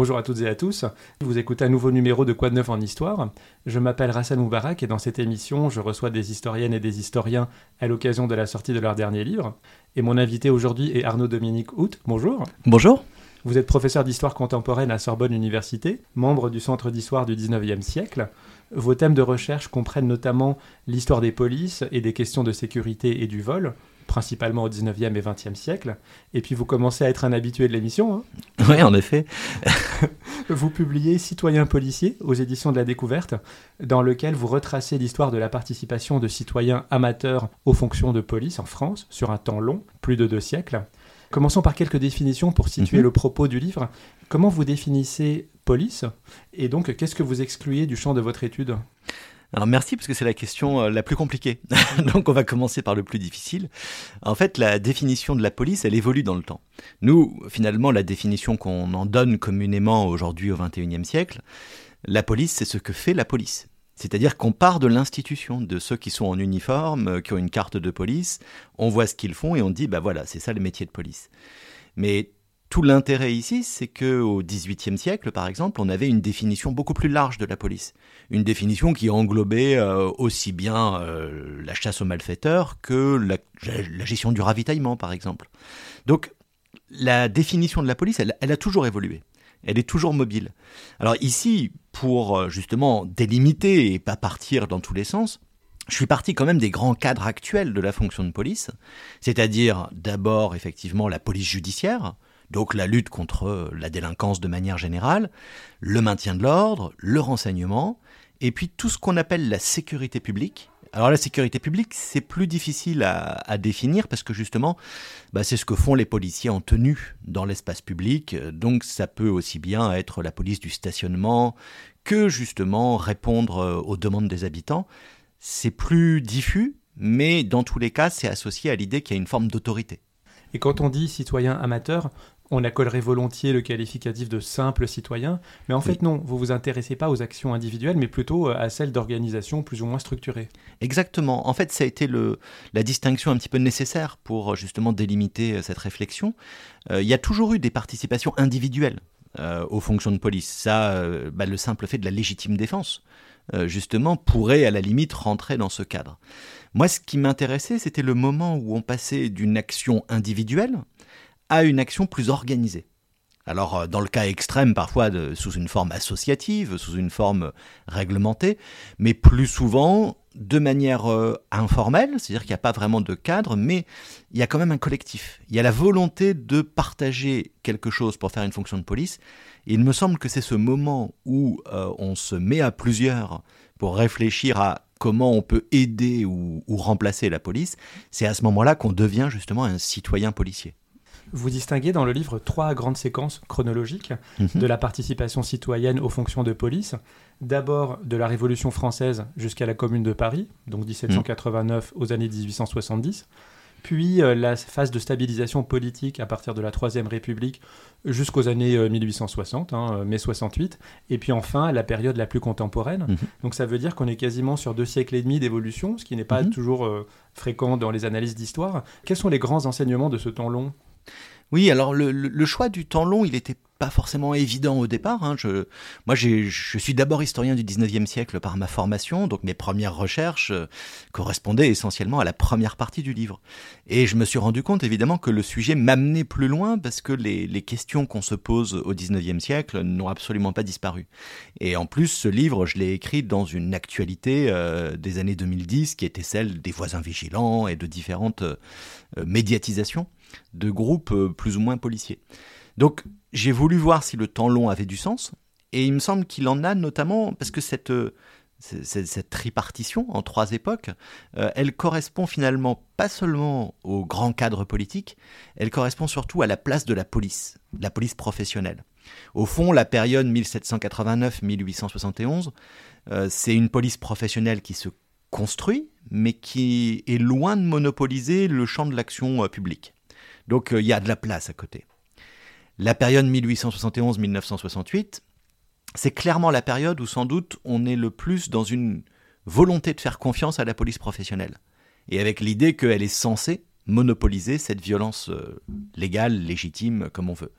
Bonjour à toutes et à tous. Vous écoutez un nouveau numéro de Quoi de neuf en histoire? Je m'appelle Rassan Moubarak et dans cette émission, je reçois des historiennes et des historiens à l'occasion de la sortie de leur dernier livre. Et mon invité aujourd'hui est Arnaud Dominique Hout. Bonjour. Bonjour. Vous êtes professeur d'histoire contemporaine à Sorbonne Université, membre du Centre d'histoire du 19e siècle. Vos thèmes de recherche comprennent notamment l'histoire des polices et des questions de sécurité et du vol, principalement au 19e et 20e siècle. Et puis vous commencez à être un habitué de l'émission. Hein oui, en effet. vous publiez Citoyens policiers aux éditions de la découverte, dans lequel vous retracez l'histoire de la participation de citoyens amateurs aux fonctions de police en France sur un temps long, plus de deux siècles. Commençons par quelques définitions pour situer mhm. le propos du livre. Comment vous définissez police? Et donc, qu'est-ce que vous excluez du champ de votre étude? Alors merci parce que c'est la question euh, la plus compliquée. Donc on va commencer par le plus difficile. En fait, la définition de la police, elle évolue dans le temps. Nous, finalement, la définition qu'on en donne communément aujourd'hui au XXIe siècle, la police, c'est ce que fait la police. C'est-à-dire qu'on part de l'institution, de ceux qui sont en uniforme, euh, qui ont une carte de police, on voit ce qu'ils font et on dit, bah voilà, c'est ça le métier de police. Mais tout l'intérêt ici, c'est que au XVIIIe siècle, par exemple, on avait une définition beaucoup plus large de la police, une définition qui englobait euh, aussi bien euh, la chasse aux malfaiteurs que la, gestion du ravitaillement, par exemple. Donc, la définition de la police, elle, elle a toujours évolué. Elle est toujours mobile. Alors ici, pour euh, justement délimiter et pas partir dans tous les sens, je suis parti quand même des grands cadres actuels de la fonction de police, c'est-à-dire d'abord effectivement la police judiciaire, donc la lutte contre la délinquance de manière générale, le maintien de l'ordre, le renseignement, et puis tout ce qu'on appelle la sécurité publique. Alors la sécurité publique, c'est plus difficile à, définir parce que justement, bah, c'est ce que font les policiers en tenue dans l'espace public. Donc ça peut aussi bien être la police du stationnement que justement répondre aux demandes des habitants. C'est plus diffus, mais dans tous les cas, c'est associé à l'idée qu'il y a une forme d'autorité. Et quand on dit citoyen amateur, on accolerait volontiers le qualificatif de simple citoyen, mais en fait non, vous vous intéressez pas aux actions individuelles, mais plutôt euh, à celles d'organisations plus ou moins structurées. Exactement. En fait, ça a été le, la distinction un petit peu nécessaire pour euh, justement délimiter euh, cette réflexion. il y a toujours eu des participations individuelles aux fonctions de police. Ça, bah, le simple fait de la légitime défense, justement, pourrait à la limite rentrer dans ce cadre. Moi, ce qui m'intéressait, c'était le moment où on passait d'une action individuelle à une action plus organisée. Alors, euh, dans le cas extrême, parfois sous une forme associative, sous une forme réglementée, mais plus souvent de manière euh, informelle, c'est-à-dire qu'il n'y a pas vraiment de cadre, mais il y a quand même un collectif. Il y a la volonté de partager quelque chose pour faire une fonction de police. il me semble que c'est ce moment où euh, on se met à plusieurs pour réfléchir à comment on peut aider ou remplacer la police. C'est à ce moment-là qu'on devient justement un citoyen policier. Vous distinguez dans le livre trois grandes séquences chronologiques de la participation citoyenne aux fonctions de police. D'abord de la Révolution française jusqu'à la Commune de Paris, donc 1789 aux années 1870 puis euh, la phase de stabilisation politique à partir de la Troisième République jusqu'aux années 1860, euh, hein, euh, mai 68, et puis enfin la période la plus contemporaine. Mhm. Donc ça veut dire qu'on est quasiment sur deux siècles et demi d'évolution, ce qui n'est pas mhm. toujours fréquent dans les analyses d'histoire. Quels sont les grands enseignements de ce temps long? Oui, alors le, choix du temps long, il n'était pas forcément évident au départ. Hein. Je, moi, je suis d'abord historien du 19e siècle par ma formation, donc mes premières recherches euh, correspondaient essentiellement à la première partie du livre. Et je me suis rendu compte évidemment que le sujet m'amenait plus loin parce que les, questions qu'on se pose au 19e siècle n'ont absolument pas disparu. Et en plus, ce livre, je l'ai écrit dans une actualité euh, des années 2010 qui était celle des voisins vigilants et de différentes euh, médiatisations de groupes euh, plus ou moins policiers. Donc j'ai voulu voir si le temps long avait du sens, et il me semble qu'il en a notamment parce que cette, euh, cette, tripartition en trois époques, euh, elle correspond finalement pas seulement au grand cadre politique, elle correspond surtout à la place de la police, la police professionnelle. Au fond, la période 1789-1871, c'est une police professionnelle qui se construit, mais qui est loin de monopoliser le champ de l'action publique. Donc euh, il y a de la place à côté. La période 1871-1968, c'est clairement la période où sans doute on est le plus dans une volonté de faire confiance à la police professionnelle. Et avec l'idée qu'elle est censée monopoliser cette violence euh, légale, légitime, comme on veut.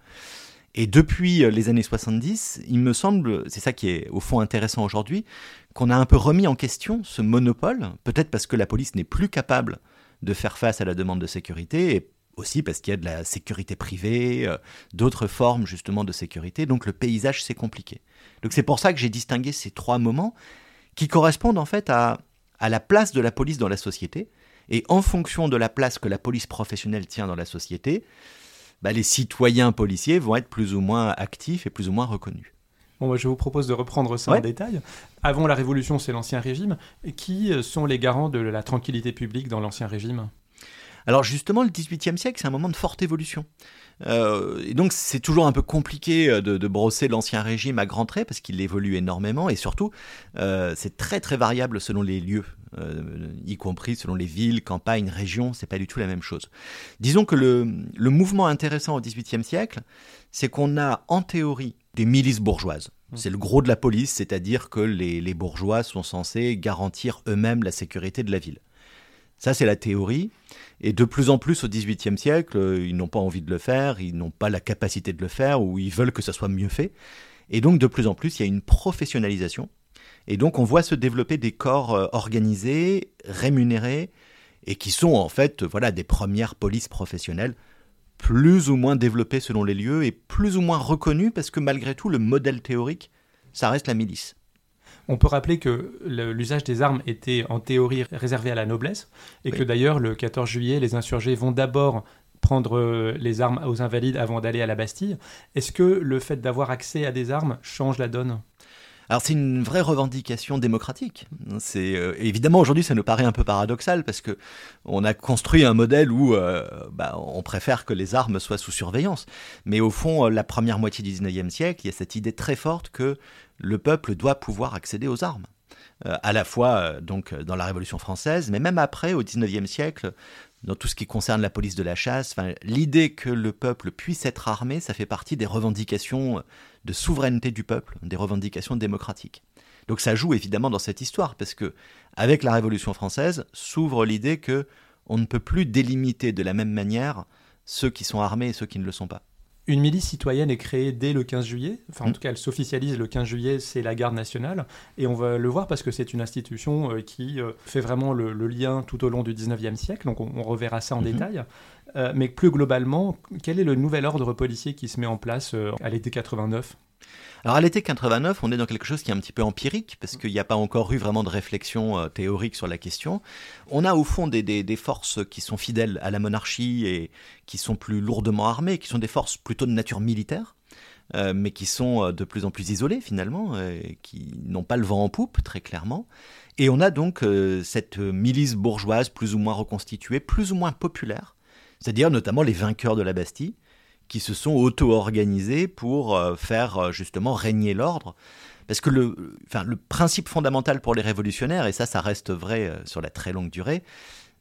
Et depuis les années 70, il me semble, c'est ça qui est au fond intéressant aujourd'hui, qu'on a un peu remis en question ce monopole, peut-être parce que la police n'est plus capable de faire face à la demande de sécurité, aussi parce qu'il y a de la sécurité privée, euh, d'autres formes justement de sécurité, donc le paysage c'est compliqué. Donc c'est pour ça que j'ai distingué ces trois moments qui correspondent en fait à, à la place de la police dans la société, et en fonction de la place que la police professionnelle tient dans la société, bah, les citoyens policiers vont être plus ou moins actifs et plus ou moins reconnus. Bon, bah, je vous propose de reprendre ça en détail. Avant la Révolution, c'est l'Ancien Régime. Qui sont les garants de la tranquillité publique dans l'Ancien Régime? Alors justement, le XVIIIe siècle, c'est un moment de forte évolution. Euh, et donc c'est toujours un peu compliqué euh, de, brosser l'ancien régime à grands traits parce qu'il évolue énormément et surtout euh, c'est très très variable selon les lieux, y compris selon les villes, campagnes, régions, c'est pas du tout la même chose. Disons que le, mouvement intéressant au XVIIIe siècle, c'est qu'on a en théorie des milices bourgeoises. Mmh. C'est le gros de la police, c'est-à-dire que les bourgeois sont censés garantir eux-mêmes la sécurité de la ville. Ça, c'est la théorie. Et de plus en plus au XVIIIe siècle, euh, ils n'ont pas envie de le faire, ils n'ont pas la capacité de le faire, ou ils veulent que ça soit mieux fait. Et donc, de plus en plus, il y a une professionnalisation. Et donc, on voit se développer des corps euh, organisés, rémunérés, et qui sont en fait voilà, des premières polices professionnelles, plus ou moins développées selon les lieux, et plus ou moins reconnues, parce que malgré tout, le modèle théorique, ça reste la milice. On peut rappeler que l'usage des armes était en théorie réservé à la noblesse et que d'ailleurs le 14 juillet, les insurgés vont d'abord prendre euh, les armes aux invalides avant d'aller à la Bastille. Est-ce que le fait d'avoir accès à des armes change la donne? Alors c'est une vraie revendication démocratique. C'est euh, évidemment aujourd'hui ça nous paraît un peu paradoxal parce que on a construit un modèle où euh, bah, on préfère que les armes soient sous surveillance. Mais au fond, la première moitié du 19e siècle, il y a cette idée très forte que le peuple doit pouvoir accéder aux armes. Euh, à la fois euh, donc dans la Révolution française, mais même après, au XIXe siècle, dans tout ce qui concerne la police de la chasse, l'idée que le peuple puisse être armé, ça fait partie des revendications de souveraineté du peuple, des revendications démocratiques. Donc ça joue évidemment dans cette histoire, parce que avec la Révolution française s'ouvre l'idée que on ne peut plus délimiter de la même manière ceux qui sont armés et ceux qui ne le sont pas. Une milice citoyenne est créée dès le 15 juillet. Enfin, en mm. tout cas, elle s'officialise le 15 juillet, c'est la garde nationale. Et on va le voir parce que c'est une institution euh, qui euh, fait vraiment le, lien tout au long du 19e siècle. Donc, on, reverra ça en mm-hmm. détail. Euh, mais plus globalement, quel est le nouvel ordre policier qui se met en place à l'été 89 alors à l'été 89, on est dans quelque chose qui est un petit peu empirique, parce qu'il n'y a pas encore eu vraiment de réflexion euh, théorique sur la question. On a au fond des, des, forces qui sont fidèles à la monarchie et qui sont plus lourdement armées, qui sont des forces plutôt de nature militaire. Euh, mais qui sont euh, de plus en plus isolées finalement, qui n'ont pas le vent en poupe très clairement. Et on a donc cette milice bourgeoise plus ou moins reconstituée, plus ou moins populaire, c'est-à-dire notamment les vainqueurs de la Bastille, qui se sont auto-organisés pour euh, faire euh, justement régner l'ordre. Parce que le, principe fondamental pour les révolutionnaires, et ça, ça reste vrai euh, sur la très longue durée,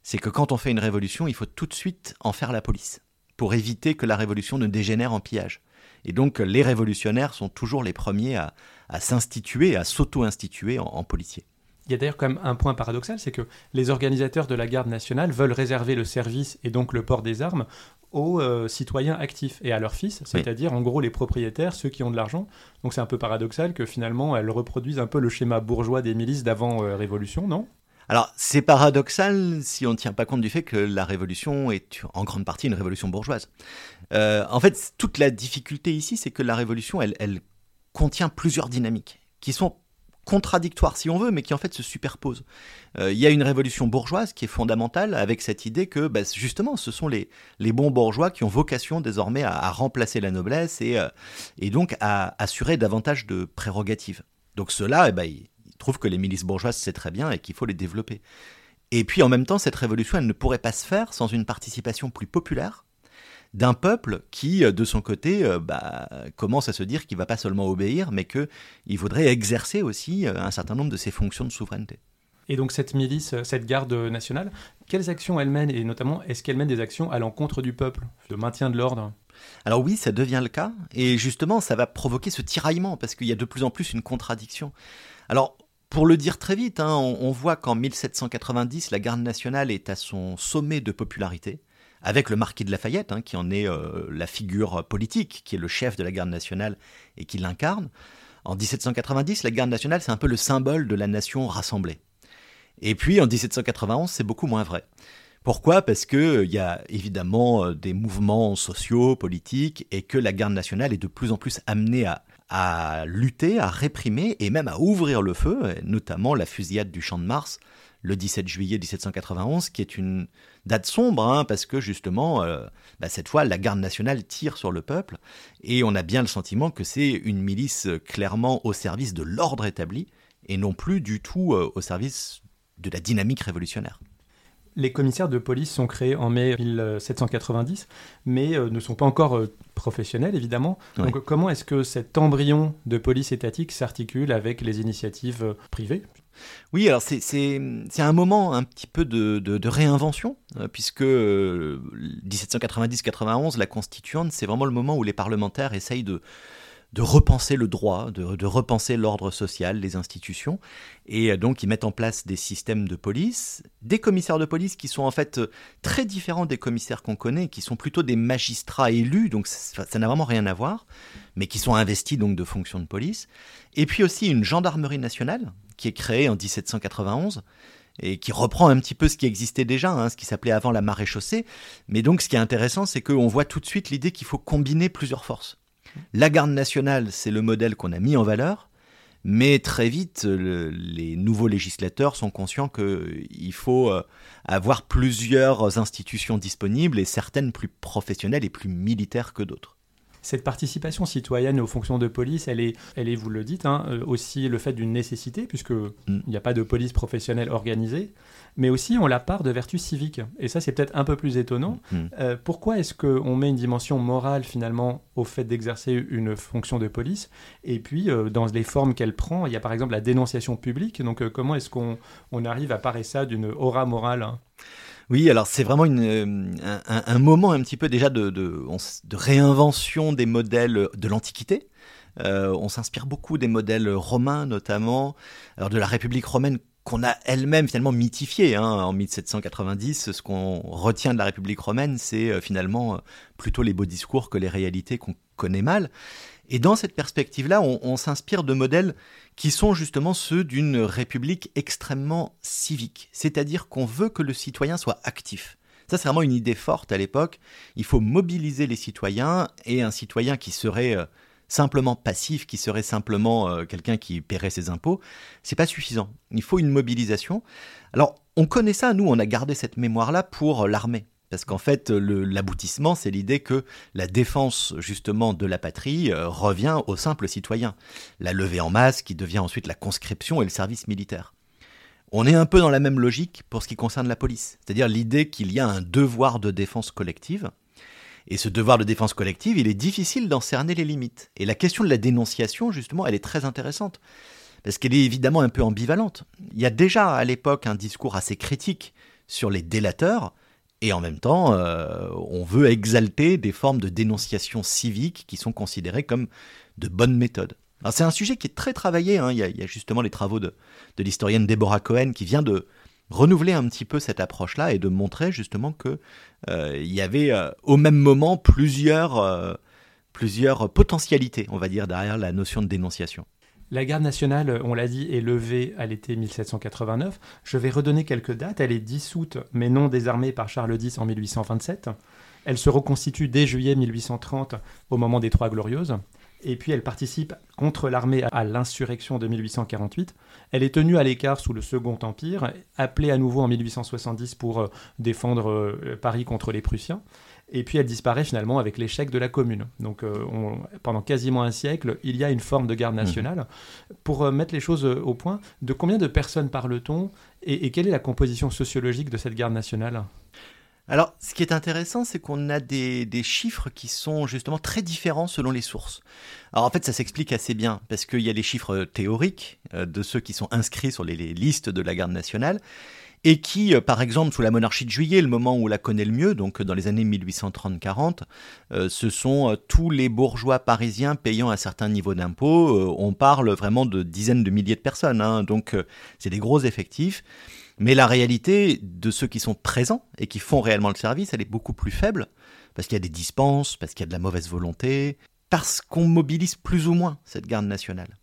c'est que quand on fait une révolution, il faut tout de suite en faire la police, pour éviter que la révolution ne dégénère en pillage. Et donc les révolutionnaires sont toujours les premiers à, s'instituer, à s'auto-instituer en policiers. Il y a d'ailleurs quand même un point paradoxal, c'est que les organisateurs de la garde nationale veulent réserver le service et donc le port des armes aux euh, citoyens actifs et à leurs fils, c'est-à-dire en gros les propriétaires, ceux qui ont de l'argent. Donc c'est un peu paradoxal que finalement elles reproduisent un peu le schéma bourgeois des milices d'avant-révolution, non? Alors, c'est paradoxal si on ne tient pas compte du fait que la révolution est en grande partie une révolution bourgeoise. Euh, en fait, toute la difficulté ici, c'est que la révolution, elle, elle contient plusieurs dynamiques qui sont contradictoires si on veut, mais qui en fait se superposent. Euh, il y a une révolution bourgeoise qui est fondamentale avec cette idée que bah, justement ce sont les, les bons bourgeois qui ont vocation désormais à, remplacer la noblesse et, euh, et donc à assurer davantage de prérogatives. Donc cela, eh ben, ils, trouvent que les milices bourgeoises c'est très bien et qu'il faut les développer. Et puis en même temps, cette révolution, elle ne pourrait pas se faire sans une participation plus populaire d'un peuple qui, euh, de son côté, euh, bah, commence à se dire qu'il va pas seulement obéir, mais qu'il voudrait exercer aussi euh, un certain nombre de ses fonctions de souveraineté. Et donc cette milice, cette garde nationale, quelles actions elle mène Et notamment, est-ce qu'elle mène des actions à l'encontre du peuple, de maintien de l'ordre? Alors oui, ça devient le cas, et justement, ça va provoquer ce tiraillement, parce qu'il y a de plus en plus une contradiction. Alors, pour le dire très vite, hein, on, on voit qu'en 1790, la garde nationale est à son sommet de popularité avec le marquis de Lafayette, hein, qui en est la figure politique, qui est le chef de la garde nationale et qui l'incarne. En 1790, la garde nationale, c'est un peu le symbole de la nation rassemblée. Et puis en 1791, c'est beaucoup moins vrai. Pourquoi? Parce qu'il euh, y a évidemment euh, des mouvements sociaux, politiques, et que la garde nationale est de plus en plus amenée à, lutter, à réprimer, et même à ouvrir le feu, notamment la fusillade du Champ de Mars, le 17 juillet 1791, qui est une date sombre, hein, parce que justement, euh, bah, cette fois, la garde nationale tire sur le peuple, et on a bien le sentiment que c'est une milice clairement au service de l'ordre établi, et non plus du tout au service de la dynamique révolutionnaire. Les commissaires de police sont créés en mai 1790, mais euh, ne sont pas encore euh, professionnels, évidemment. Donc comment est-ce que cet embryon de police étatique s'articule avec les initiatives euh, privées? Oui, alors c'est un moment un petit peu de, de réinvention, puisque 1790-91, la constituante, c'est vraiment le moment où les parlementaires essayent de, de repenser le droit, de, repenser l'ordre social, les institutions. Et euh, donc, ils mettent en place des systèmes de police, des commissaires de police qui sont en fait euh, très différents des commissaires qu'on connaît, qui sont plutôt des magistrats élus, donc ça n'a vraiment rien à voir, mais qui sont investis donc de fonctions de police. Et puis aussi une gendarmerie nationale qui est créée en 1791 et qui reprend un petit peu ce qui existait déjà, hein, ce qui s'appelait avant la maréchaussée. Mais donc, ce qui est intéressant, c'est qu'on voit tout de suite l'idée qu'il faut combiner plusieurs forces. La garde nationale, c'est le modèle qu'on a mis en valeur, mais très vite, les nouveaux législateurs sont conscients qu'il faut euh, avoir plusieurs institutions disponibles et certaines plus professionnelles et plus militaires que d'autres. Cette participation citoyenne aux fonctions de police, elle est, elle est vous le dites, hein, euh, aussi le fait d'une nécessité, puisqu'il mm. n'y a pas de police professionnelle organisée, mais aussi on la part de vertus civiques. Et ça, c'est peut-être un peu plus étonnant. Mm. Euh, pourquoi est-ce qu'on met une dimension morale, finalement, au fait d'exercer une fonction de police? Et puis, euh, dans les formes qu'elle prend, il y a par exemple la dénonciation publique. Donc, comment est-ce qu'on on arrive à parer ça d'une aura morale hein? Oui, alors c'est vraiment une, euh, un, moment un petit peu déjà de, de, réinvention des modèles de l'Antiquité. Euh, on s'inspire beaucoup des modèles romains notamment, alors de la République romaine qu'on a elle-même finalement mythifiée hein, en 1790. Ce qu'on retient de la République romaine, c'est euh, finalement plutôt les beaux discours que les réalités qu'on connaît mal. Et dans cette perspective-là, on, s'inspire de modèles qui sont justement ceux d'une république extrêmement civique, c'est-à-dire qu'on veut que le citoyen soit actif. Ça, c'est vraiment une idée forte à l'époque. Il faut mobiliser les citoyens et un citoyen qui serait euh, simplement passif, qui serait simplement euh, quelqu'un qui paierait ses impôts, c'est pas suffisant. Il faut une mobilisation. Alors, on connaît ça, nous, on a gardé cette mémoire-là pour l'armée. Parce qu'en fait, l'aboutissement, c'est l'idée que la défense justement de la patrie euh, revient au simple citoyen. La levée en masse qui devient ensuite la conscription et le service militaire. On est un peu dans la même logique pour ce qui concerne la police, c'est-à-dire l'idée qu'il y a un devoir de défense collective. Et ce devoir de défense collective, il est difficile d'en cerner les limites. Et la question de la dénonciation, justement, elle est très intéressante, parce qu'elle est évidemment un peu ambivalente. Il y a déjà à l'époque un discours assez critique sur les délateurs, et en même temps, euh, on veut exalter des formes de dénonciation civique qui sont considérées comme de bonnes méthodes. C'est un sujet qui est très travaillé. Hein. Il, y a, justement les travaux de, l'historienne Deborah Cohen qui vient de renouveler un petit peu cette approche-là et de montrer justement que euh, y avait euh, au même moment plusieurs, plusieurs potentialités, on va dire, derrière la notion de dénonciation. La garde nationale, on l'a dit, est levée à l'été 1789. Je vais redonner quelques dates. Elle est dissoute, mais non désarmée par Charles X en 1827. Elle se reconstitue dès juillet 1830 au moment des Trois Glorieuses. Et puis elle participe contre l'armée à l'insurrection de 1848. Elle est tenue à l'écart sous le Second Empire, appelée à nouveau en 1870 pour euh, défendre euh, Paris contre les Prussiens. Et puis elle disparaît finalement avec l'échec de la commune. Donc euh, pendant quasiment un siècle, il y a une forme de garde mhm. nationale. Pour euh, mettre les choses euh, au point, de combien de personnes parle-t-on et, quelle est la composition sociologique de cette garde nationale? Alors, ce qui est intéressant, c'est qu'on a des, chiffres qui sont justement très différents selon les sources. Alors, en fait, ça s'explique assez bien, parce qu'il y a les chiffres théoriques de ceux qui sont inscrits sur les listes de la garde nationale, et qui, euh, par exemple, sous la monarchie de juillet, le moment où on la connaît le mieux, donc dans les années 1830-40, euh, ce sont euh, tous les bourgeois parisiens payant un certain niveau d'impôt. on parle vraiment de dizaines de milliers de personnes, hein, donc c'est des gros effectifs. Mais la réalité de ceux qui sont présents et qui font réellement le service, elle est beaucoup plus faible, parce qu'il y a des dispenses, parce qu'il y a de la mauvaise volonté, parce qu'on mobilise plus ou moins cette garde nationale.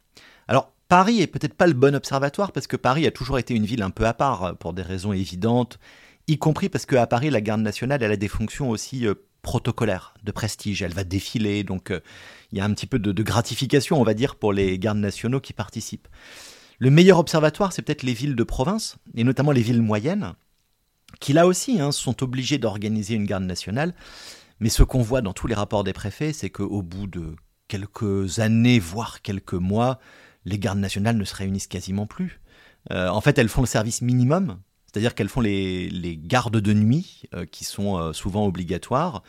Alors, Paris est peut-être pas le bon observatoire, parce que Paris a toujours été une ville un peu à part, euh, pour des raisons évidentes, y compris parce qu'à Paris, la garde nationale, elle a des fonctions aussi euh, protocolaires, de prestige. Elle va défiler, donc euh, il y a un petit peu de, gratification, on va dire, pour les gardes nationaux qui participent. Le meilleur observatoire, c'est peut-être les villes de province, et notamment les villes moyennes, qui là aussi hein, sont obligées d'organiser une garde nationale. Mais ce qu'on voit dans tous les rapports des préfets, c'est qu'au bout de quelques années, voire quelques mois, les gardes nationales ne se réunissent quasiment plus. Euh, en fait, elles font le service minimum, c'est-à-dire qu'elles font les, gardes de nuit, euh, qui sont euh, souvent obligatoires,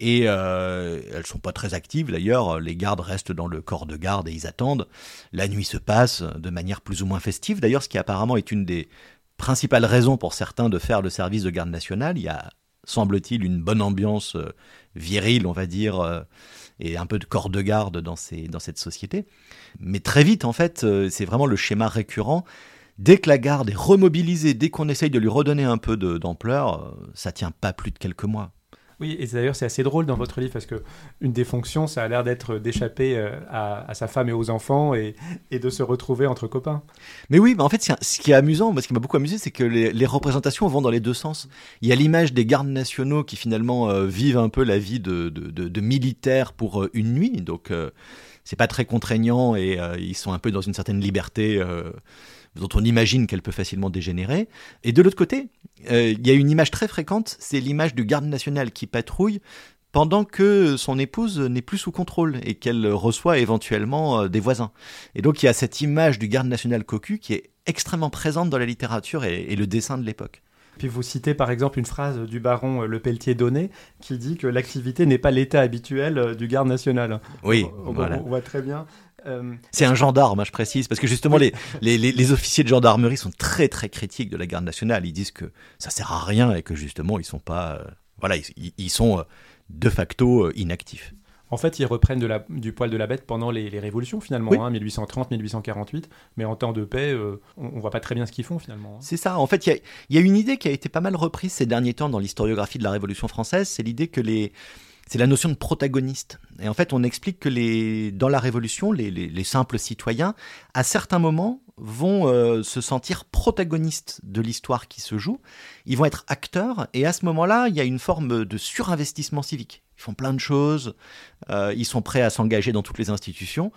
et elles sont pas très actives d'ailleurs. Les gardes restent dans le corps de garde et ils attendent. La nuit se passe de manière plus ou moins festive. D'ailleurs, ce qui apparemment est une des principales raisons pour certains de faire le service de garde nationale. Il y a, semble-t-il, une bonne ambiance virile, on va dire, et un peu de corps de garde dans, cette société. Mais très vite, en fait, euh, c'est vraiment le schéma récurrent. Dès que la garde est remobilisée, dès qu'on essaye de lui redonner un peu d'ampleur, ça tient pas plus de quelques mois. Oui, et d'ailleurs c'est assez drôle dans votre livre parce que une des fonctions, ça a l'air d'être d'échapper euh, à, sa femme et aux enfants et, de se retrouver entre copains. Mais oui, en fait, ce qui est amusant, ce qui m'a beaucoup amusé, c'est que les, représentations vont dans les deux sens. Il y a l'image des gardes nationaux qui finalement euh, vivent un peu la vie de, de, militaires pour euh, une nuit, donc c'est pas très contraignant et ils sont un peu dans une certaine liberté dont on imagine qu'elle peut facilement dégénérer. Et de l'autre côté, euh, il y a une image très fréquente, c'est l'image du garde national qui patrouille pendant que son épouse n'est plus sous contrôle et qu'elle reçoit éventuellement euh, des voisins. Et donc il y a cette image du garde national cocu qui est extrêmement présente dans la littérature et, le dessin de l'époque. Puis vous citez par exemple une phrase du baron euh, Le Pelletier Donné qui dit que l'activité n'est pas l'état habituel du garde national. Oui, on, voit très bien. Euh, c'est un gendarme, hein, je précise, parce que justement les, les, officiers de gendarmerie sont très très critiques de la garde nationale. Ils disent que ça sert à rien et que justement ils sont pas, euh, voilà, ils, sont euh, de facto inactifs. En fait, ils reprennent de la, du poil de la bête pendant les, révolutions finalement, 1830, 1848. Hein, mais en temps de paix, on, ne voit pas très bien ce qu'ils font finalement. Hein. C'est ça. En fait, il y, y a, une idée qui a été pas mal reprise ces derniers temps dans l'historiographie de la Révolution française. C'est l'idée que les c'est la notion de protagoniste. Et en fait, on explique que les, dans la Révolution, les, simples citoyens, à certains moments, vont euh, se sentir protagonistes de l'histoire qui se joue. Ils vont être acteurs, et à ce moment-là, il y a une forme de surinvestissement civique. Ils font plein de choses, euh, ils sont prêts à s'engager dans toutes les institutions,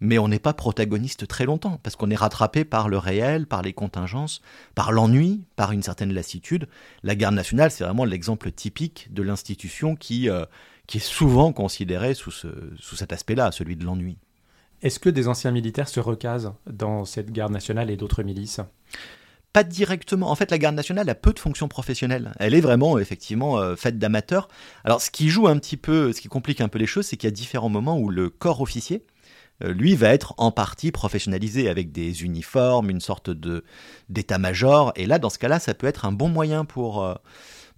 mais on n'est pas protagoniste très longtemps, parce qu'on est rattrapé par le réel, par les contingences, par l'ennui, par une certaine lassitude. La garde nationale, c'est vraiment l'exemple typique de l'institution qui, euh, qui est souvent considérée sous, ce, sous cet aspect-là, celui de l'ennui. Est-ce que des anciens militaires se recasent dans cette garde nationale et d'autres milices? Pas directement. En fait, la garde nationale a peu de fonctions professionnelles. Elle est vraiment, effectivement, euh, faite d'amateurs. Alors, ce qui joue un petit peu, ce qui complique un peu les choses, c'est qu'il y a différents moments où le corps officier, lui va être en partie professionnalisé avec des uniformes, une sorte de d'état-major. Et là, dans ce cas-là, ça peut être un bon moyen pour, euh,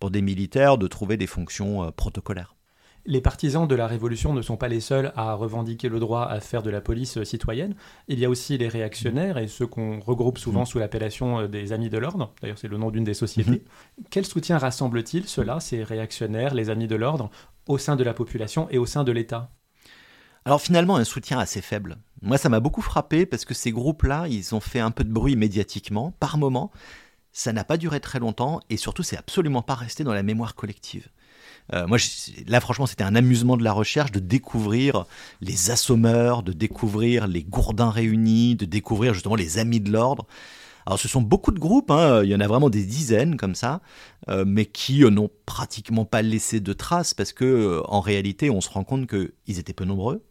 pour des militaires de trouver des fonctions euh, protocolaires. Les partisans de la Révolution ne sont pas les seuls à revendiquer le droit à faire de la police citoyenne. Il y a aussi les réactionnaires et ceux qu'on regroupe souvent mmh. sous l'appellation des Amis de l'Ordre. D'ailleurs, c'est le nom d'une des sociétés. Mmh. Quel soutien rassemble-t-il, ceux-là, ces réactionnaires, les Amis de l'Ordre, au sein de la population et au sein de l'État? Alors finalement, un soutien assez faible. Moi, ça m'a beaucoup frappé parce que ces groupes-là, ils ont fait un peu de bruit médiatiquement, par moment. Ça n'a pas duré très longtemps et surtout, c'est absolument pas resté dans la mémoire collective. Euh, moi, là, franchement, c'était un amusement de la recherche de découvrir les assommeurs, de découvrir les gourdins réunis, de découvrir justement les amis de l'ordre. Alors ce sont beaucoup de groupes, hein, il y en a vraiment des dizaines comme ça, euh, mais qui euh, n'ont pratiquement pas laissé de traces parce que en réalité on se rend compte qu'ils étaient peu nombreux,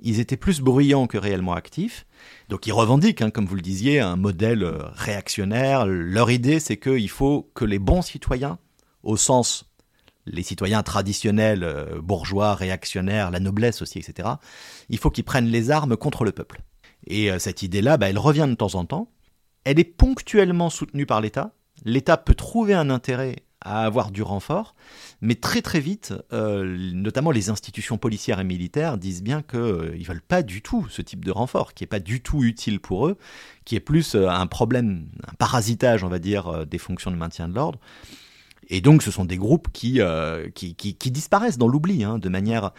ils étaient plus bruyants que réellement actifs. Donc ils revendiquent, hein, comme vous le disiez, un modèle euh, réactionnaire. Leur idée, c'est qu'il faut que les bons citoyens, au sens les citoyens traditionnels, euh, bourgeois, réactionnaires, la noblesse aussi, etc., il faut qu'ils prennent les armes contre le peuple. Et euh, cette idée-là, bah, elle revient de temps en temps. Elle est ponctuellement soutenue par l'État. L'État peut trouver un intérêt à avoir du renfort, mais très très vite, euh, notamment les institutions policières et militaires disent bien qu'ils euh, ne veulent pas du tout ce type de renfort, qui n'est pas du tout utile pour eux, qui est plus euh, un problème, un parasitage, on va dire, des fonctions de maintien de l'ordre. Et donc ce sont des groupes qui, qui, disparaissent dans l'oubli, hein, de, manière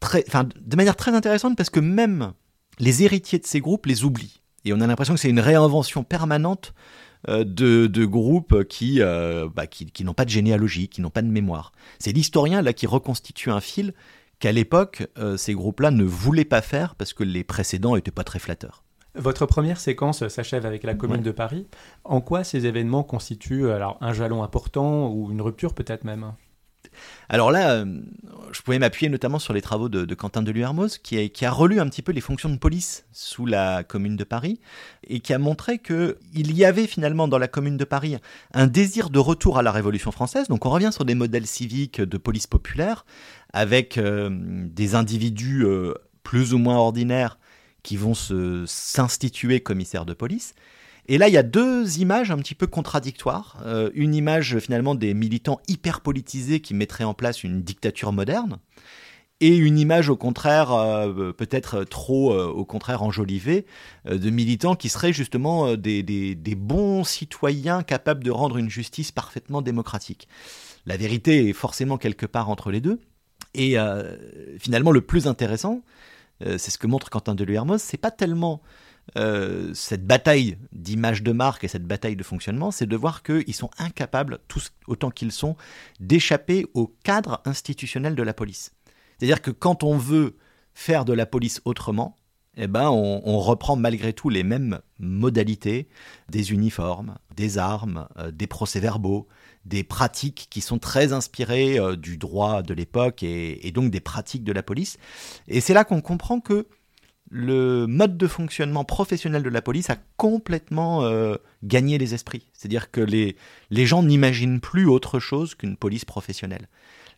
très, de manière très intéressante, parce que même les héritiers de ces groupes les oublient. Et on a l'impression que c'est une réinvention permanente euh, de, groupes euh, bah, qui, qui, n'ont pas de généalogie, qui n'ont pas de mémoire. C'est l'historien là qui reconstitue un fil qu'à l'époque, euh, ces groupes-là ne voulaient pas faire parce que les précédents n'étaient pas très flatteurs. Votre première séquence s'achève avec la Commune de Paris. En quoi ces événements constituent alors un jalon important ou une rupture peut-être même? Alors là, euh, je pouvais m'appuyer notamment sur les travaux de, Quentin de qui qui a relu un petit peu les fonctions de police sous la Commune de Paris et qui a montré qu'il y avait finalement dans la Commune de Paris un désir de retour à la Révolution française. Donc on revient sur des modèles civiques de police populaire avec euh, des individus euh, plus ou moins ordinaires qui vont s'instituer commissaires de police et là, il y a deux images un petit peu contradictoires. Euh, une image finalement des militants hyper politisés qui mettraient en place une dictature moderne, et une image au contraire, euh, peut-être trop euh, au contraire enjolivée, de militants qui seraient justement des, bons citoyens capables de rendre une justice parfaitement démocratique. La vérité est forcément quelque part entre les deux. Et finalement, le plus intéressant, c'est ce que montre Quentin de Hermos, c'est pas tellement euh, cette bataille d'image de marque et cette bataille de fonctionnement, c'est de voir qu'ils sont incapables, tous autant qu'ils sont, d'échapper au cadre institutionnel de la police. C'est-à-dire que quand on veut faire de la police autrement, eh ben on, reprend malgré tout les mêmes modalités, des uniformes, des armes, euh, des procès-verbaux, des pratiques qui sont très inspirées euh, du droit de l'époque et, et, donc des pratiques de la police. Et c'est là qu'on comprend que le mode de fonctionnement professionnel de la police a complètement euh, gagné les esprits. C'est-à-dire que les, les gens n'imaginent plus autre chose qu'une police professionnelle.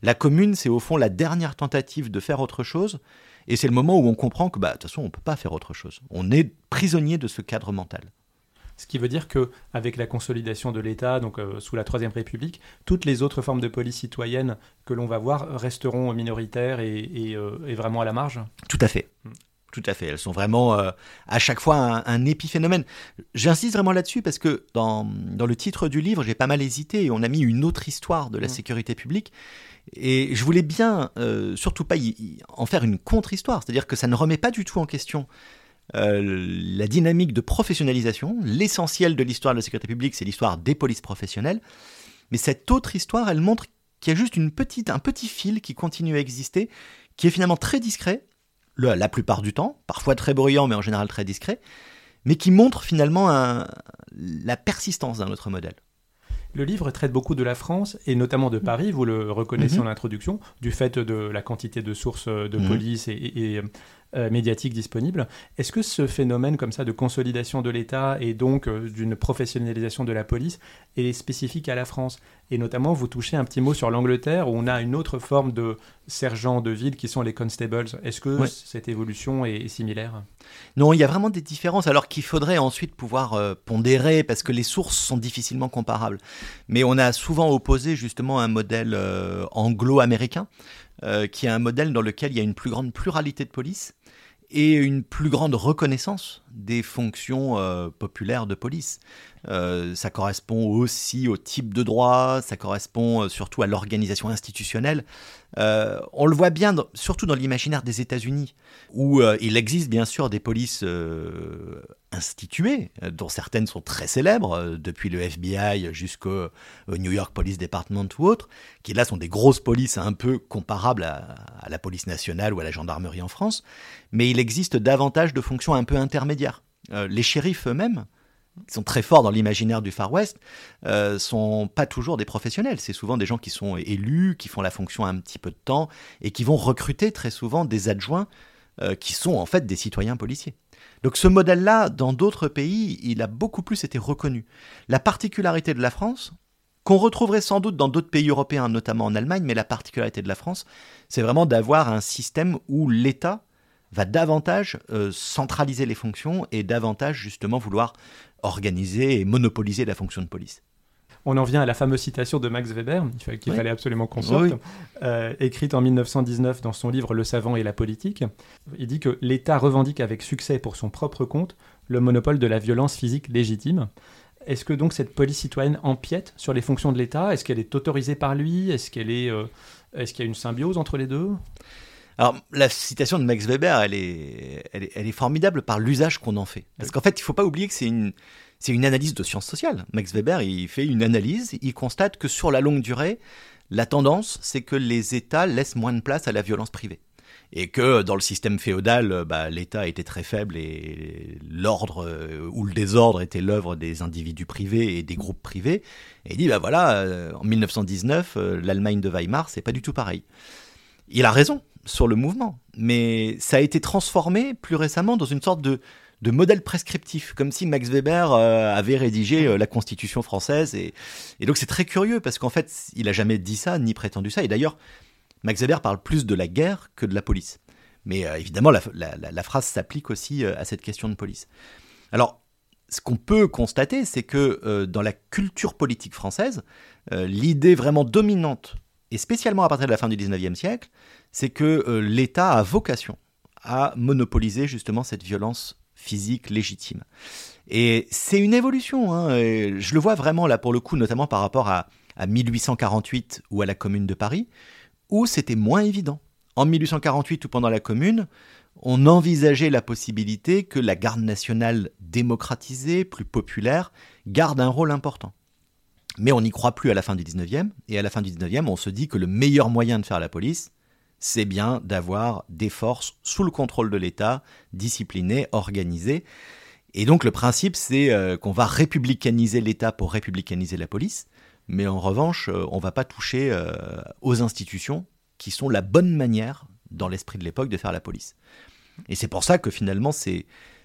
La commune, c'est au fond la dernière tentative de faire autre chose, et c'est le moment où on comprend que, bah, de toute façon, on ne peut pas faire autre chose. On est prisonnier de ce cadre mental. Ce qui veut dire que, avec la consolidation de l'État, donc euh, sous la Troisième République, toutes les autres formes de police citoyenne que l'on va voir resteront minoritaires et, et, euh, vraiment à la marge? Tout à fait. Tout à fait. Elles sont vraiment euh, à chaque fois un, épiphénomène. J'insiste vraiment là-dessus parce que dans, dans, le titre du livre, j'ai pas mal hésité et on a mis une autre histoire de la mmh. sécurité publique. Et je voulais bien, euh, surtout pas en faire une contre-histoire, c'est-à-dire que ça ne remet pas du tout en question euh, la dynamique de professionnalisation. L'essentiel de l'histoire de la sécurité publique, c'est l'histoire des polices professionnelles. Mais cette autre histoire, elle montre qu'il y a juste une petite, un petit fil qui continue à exister, qui est finalement très discret, la plupart du temps, parfois très bruyant mais en général très discret, mais qui montre finalement la persistance d'un autre modèle. Le livre traite beaucoup de la France et notamment de Paris, vous le reconnaissez mhm. en introduction, du fait de la quantité de sources de mhm. police et, euh, médiatiques disponibles. Est-ce que ce phénomène comme ça de consolidation de l'État et donc euh, d'une professionnalisation de la police est spécifique à la France? Et notamment, vous touchez un petit mot sur l'Angleterre où on a une autre forme de sergents de ville qui sont les constables. Est-ce que cette évolution est, similaire? Non, il y a vraiment des différences alors qu'il faudrait ensuite pouvoir euh, pondérer parce que les sources sont difficilement comparables. Mais on a souvent opposé justement un modèle anglo-américain qui est un modèle dans lequel il y a une plus grande pluralité de police et une plus grande reconnaissance des fonctions euh, populaires de police. Euh, ça correspond aussi au type de droit, ça correspond euh, surtout à l'organisation institutionnelle. on le voit bien, surtout dans l'imaginaire des États-Unis, où il existe bien sûr des polices instituées, dont certaines sont très célèbres, depuis le FBI jusqu'au New York Police Department ou autres, qui là sont des grosses polices un peu comparables à, la police nationale ou à la gendarmerie en France, mais il existe davantage de fonctions un peu intermédiaires. Euh, les shérifs eux-mêmes, qui sont très forts dans l'imaginaire du Far West, euh, sont pas toujours des professionnels. C'est souvent des gens qui sont élus, qui font la fonction un petit peu de temps et qui vont recruter très souvent des adjoints euh, qui sont en fait des citoyens policiers. Donc ce modèle-là, dans d'autres pays, il a beaucoup plus été reconnu. La particularité de la France, qu'on retrouverait sans doute dans d'autres pays européens, notamment en Allemagne, mais la particularité de la France, c'est vraiment d'avoir un système où l'État va davantage euh, centraliser les fonctions et davantage justement vouloir organiser et monopoliser la fonction de police. On en vient à la fameuse citation de Max Weber, qu'il fallait absolument qu'on sorte, euh, écrite en 1919 dans son livre Le savant et la politique. Il dit que l'État revendique avec succès pour son propre compte le monopole de la violence physique légitime. Est-ce que donc cette police citoyenne empiète sur les fonctions de l'État? Est-ce qu'elle est autorisée par lui? Est-ce qu'elle est, euh, est-ce qu'il y a une symbiose entre les deux? Alors, la citation de Max Weber, elle est, elle est, formidable par l'usage qu'on en fait. Parce qu'en fait, il ne faut pas oublier que c'est une, c'est une analyse de sciences sociales. Max Weber, il fait une analyse, il constate que sur la longue durée, la tendance, c'est que les États laissent moins de place à la violence privée. Et que dans le système féodal, bah, l'État était très faible et l'ordre euh, ou le désordre était l'œuvre des individus privés et des groupes privés. Et il dit, bah voilà, euh, en 1919, euh, l'Allemagne de Weimar, c'est pas du tout pareil. Il a raison sur le mouvement, mais ça a été transformé plus récemment dans une sorte de, de modèle prescriptif, comme si Max Weber euh, avait rédigé euh, la Constitution française. Et, donc c'est très curieux, parce qu'en fait, il a jamais dit ça, ni prétendu ça. Et d'ailleurs, Max Weber parle plus de la guerre que de la police. Mais euh, évidemment, la phrase s'applique aussi à cette question de police. Alors, ce qu'on peut constater, c'est que dans la culture politique française, l'idée vraiment dominante, et spécialement à partir de la fin du 19e siècle, c'est que euh, l'État a vocation à monopoliser justement cette violence physique légitime. Et c'est une évolution, hein, je le vois vraiment là pour le coup, notamment par rapport à, 1848 ou à la Commune de Paris, où c'était moins évident. En 1848 ou pendant la Commune, on envisageait la possibilité que la garde nationale démocratisée, plus populaire, garde un rôle important. Mais on n'y croit plus à la fin du 19e, et à la fin du 19e, on se dit que le meilleur moyen de faire la police, c'est bien d'avoir des forces sous le contrôle de l'État, disciplinées, organisées. Et donc le principe, c'est euh, qu'on va républicaniser l'État pour républicaniser la police, mais en revanche, euh, on ne va pas toucher euh, aux institutions qui sont la bonne manière, dans l'esprit de l'époque, de faire la police. Et c'est pour ça que finalement, ces,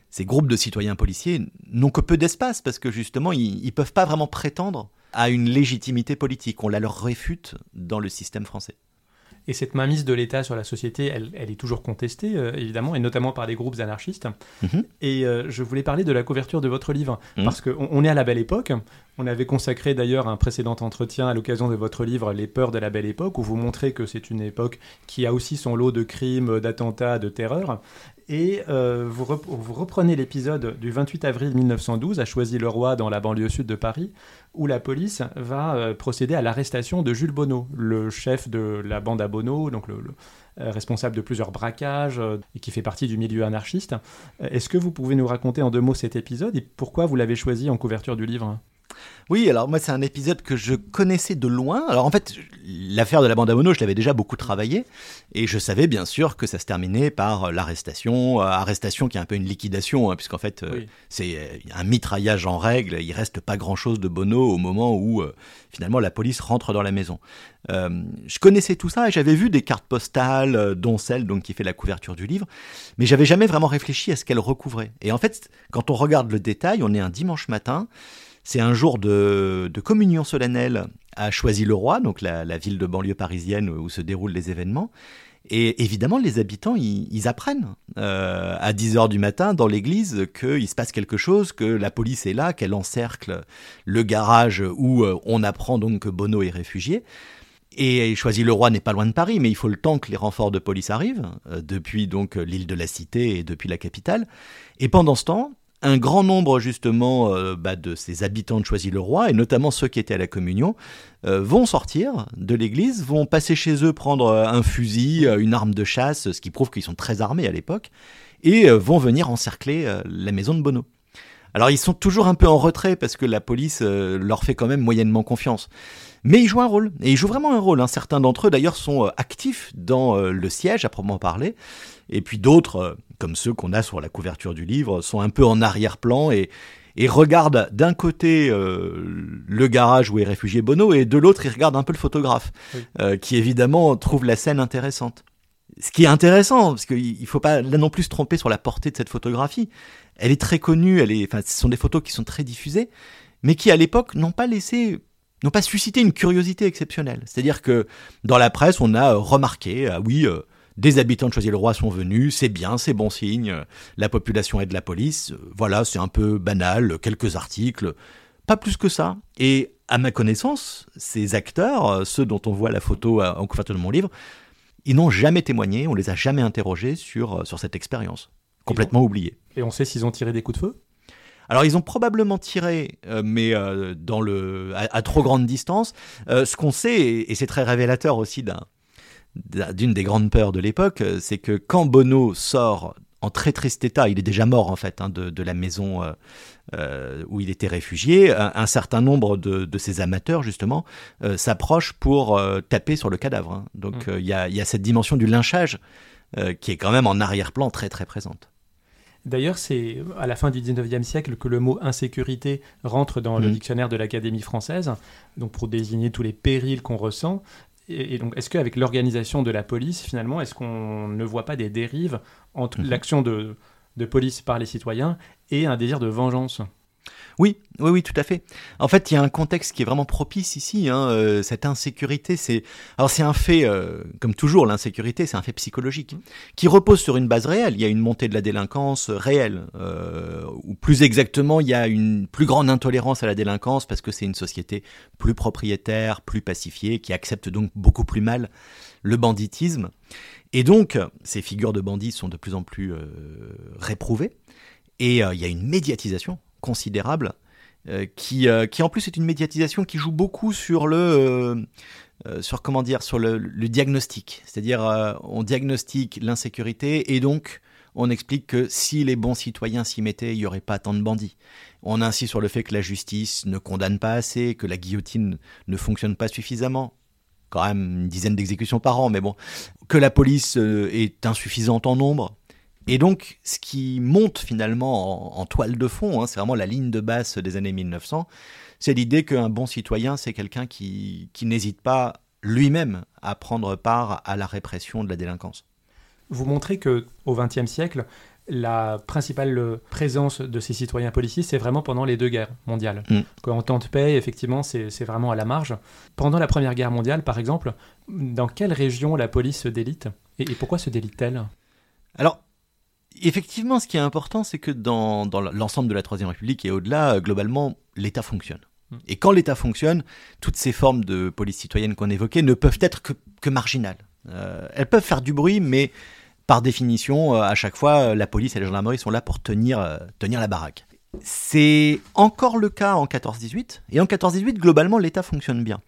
ces groupes de citoyens policiers n'ont que peu d'espace, parce que justement, ils ne peuvent pas vraiment prétendre à une légitimité politique. On la leur réfute dans le système français. Et cette mainmise de l'État sur la société, elle, est toujours contestée, euh, évidemment, et notamment par des groupes anarchistes. Mhm. Et euh, je voulais parler de la couverture de votre livre, mhm. parce qu'on on est à la belle époque. On avait consacré d'ailleurs un précédent entretien à l'occasion de votre livre Les peurs de la belle époque, où vous montrez que c'est une époque qui a aussi son lot de crimes, d'attentats, de terreur. Et euh, vous, reprenez l'épisode du 28 avril 1912 à Choisy-le-Roi dans la banlieue sud de Paris, où la police va euh, procéder à l'arrestation de Jules Bonneau, le chef de la bande à Bonneau, donc euh, responsable de plusieurs braquages et qui fait partie du milieu anarchiste. Est-ce que vous pouvez nous raconter en deux mots cet épisode et pourquoi vous l'avez choisi en couverture du livre? Oui, alors moi c'est un épisode que je connaissais de loin. Alors en fait, l'affaire de la bande à mono, je l'avais déjà beaucoup travaillé et je savais bien sûr que ça se terminait par l'arrestation, euh, arrestation qui est un peu une liquidation hein, puisqu'en fait euh, c'est euh, un mitraillage en règle, il reste pas grand-chose de Bono au moment où finalement la police rentre dans la maison. je connaissais tout ça et j'avais vu des cartes postales dont celle donc qui fait la couverture du livre, mais j'avais jamais vraiment réfléchi à ce qu'elle recouvrait. Et en fait, quand on regarde le détail, on est un dimanche matin, c'est un jour de, communion solennelle à Choisy-le-Roi, donc la, ville de banlieue parisienne où se déroulent les événements. Et évidemment, les habitants, ils, apprennent euh, à 10h du matin dans l'église qu'il se passe quelque chose, que la police est là, qu'elle encercle le garage où euh, on apprend donc que Bono est réfugié. Et Choisy-le-Roi n'est pas loin de Paris, mais il faut le temps que les renforts de police arrivent, euh, depuis donc l'île de la Cité et depuis la capitale. Et pendant ce temps, un grand nombre justement euh, bah, de ces habitants de Choisy-le-Roi, et notamment ceux qui étaient à la communion, euh, vont sortir de l'église, vont passer chez eux prendre euh, un fusil, une arme de chasse, ce qui prouve qu'ils sont très armés à l'époque, et vont venir encercler la maison de Bono. Alors ils sont toujours un peu en retrait parce que la police leur fait quand même moyennement confiance. Mais ils jouent un rôle, et ils jouent vraiment un rôle. Hein. Certains d'entre eux d'ailleurs sont actifs dans le siège à proprement parler, et puis d'autres comme ceux qu'on a sur la couverture du livre, sont un peu en arrière-plan et, et regardent d'un côté euh, le garage où est réfugié Bono et de l'autre ils regardent un peu le photographe, euh, qui évidemment trouve la scène intéressante. Ce qui est intéressant, parce qu'il ne faut pas là non plus se tromper sur la portée de cette photographie. Elle est très connue, elle est, enfin, ce sont des photos qui sont très diffusées, mais qui à l'époque n'ont pas laissé n'ont pas suscité une curiosité exceptionnelle. C'est-à-dire que dans la presse, on a remarqué, ah oui, euh, des habitants de Choisy-le-Roi sont venus, c'est bien, c'est bon signe, la population aide la police, voilà, c'est un peu banal, quelques articles, pas plus que ça. Et à ma connaissance, ces acteurs, euh, ceux dont on voit la photo euh, en couverture de mon livre, ils n'ont jamais témoigné, on les a jamais interrogés sur, euh, sur cette expérience. Complètement oubliée. Et on sait s'ils ont tiré des coups de feu? Alors ils ont probablement tiré, mais dans le, à, trop grande distance. ce qu'on sait, et, c'est très révélateur aussi d'une des grandes peurs de l'époque, c'est que quand Bono sort en très triste état, il est déjà mort en fait hein, de, la maison euh, euh, où il était réfugié, un, certain nombre de, de, ces amateurs justement euh, s'approchent pour taper sur le cadavre. Hein. Donc mm. il y, a, cette dimension du lynchage qui est quand même en arrière-plan très très présente. D'ailleurs, c'est à la fin du 19e siècle que le mot insécurité rentre dans le mm. dictionnaire de l'Académie française, donc pour désigner tous les périls qu'on ressent. Et, donc, est-ce qu'avec l'organisation de la police, finalement, est-ce qu'on ne voit pas des dérives entre mhm. l'action de, de police par les citoyens et un désir de vengeance? Oui, oui, oui, tout à fait. En fait, il y a un contexte qui est vraiment propice ici. Hein, euh, cette insécurité, c'est alors c'est un fait, euh, comme toujours, l'insécurité, c'est un fait psychologique mmh. qui repose sur une base réelle. Il y a une montée de la délinquance réelle, euh, ou plus exactement, il y a une plus grande intolérance à la délinquance parce que c'est une société plus propriétaire, plus pacifiée, qui accepte donc beaucoup plus mal le banditisme. Et donc, ces figures de bandits sont de plus en plus réprouvées. Et il y a une médiatisation considérable, euh, qui, euh, qui en plus est une médiatisation qui joue beaucoup sur le, euh, sur comment dire, sur le, diagnostic. C'est-à-dire, on diagnostique l'insécurité et donc on explique que si les bons citoyens s'y mettaient, il n'y aurait pas tant de bandits. On insiste sur le fait que la justice ne condamne pas assez, que la guillotine ne fonctionne pas suffisamment. Quand même une dizaine d'exécutions par an, mais bon. Que la police est insuffisante en nombre. Et donc, ce qui monte finalement en, toile de fond, hein, c'est vraiment la ligne de base des années 1900, c'est l'idée qu'un bon citoyen, c'est quelqu'un qui, qui n'hésite pas lui-même à prendre part à la répression de la délinquance. Vous montrez que au XXe siècle, la principale présence de ces citoyens policiers, c'est vraiment pendant les deux guerres mondiales. Mm. En temps de paix, effectivement, c'est vraiment à la marge. Pendant la Première Guerre mondiale, par exemple, dans quelle région la police se délite? Et, et pourquoi se délite-t-elle? Alors, effectivement, ce qui est important, c'est que dans, l'ensemble de la Troisième République et au-delà, euh, globalement, l'État fonctionne. Hmm. Et quand l'État fonctionne, toutes ces formes de police citoyenne qu'on évoquait ne peuvent être que, marginales. Euh, elles peuvent faire du bruit, mais par définition, euh, à chaque fois, la police et la gendarmerie sont là pour tenir, tenir la baraque. C'est encore le cas en 14-18, et en 14-18, globalement, l'État fonctionne bien.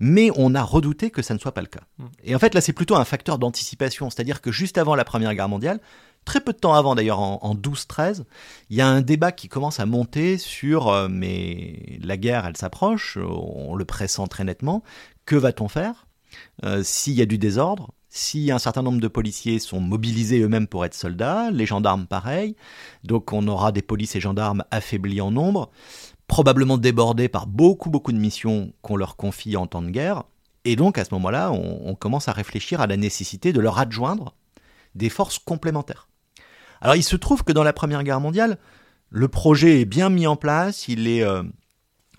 Mais on a redouté que ça ne soit pas le cas. Hmm. Et en fait, là, c'est plutôt un facteur d'anticipation, c'est-à-dire que juste avant la Première Guerre mondiale, très peu de temps avant d'ailleurs, en, 12-13, il y a un débat qui commence à monter sur euh, mais la guerre, elle s'approche, on le pressent très nettement. Que va-t-on faire? Euh, s'il y a du désordre si un certain nombre de policiers sont mobilisés eux-mêmes pour être soldats, les gendarmes pareil, donc on aura des polices et gendarmes affaiblis en nombre, probablement débordés par beaucoup beaucoup de missions qu'on leur confie en temps de guerre, et donc à ce moment-là, on commence à réfléchir à la nécessité de leur adjoindre des forces complémentaires. Alors il se trouve que dans la Première Guerre mondiale, le projet est bien mis en place, il est euh,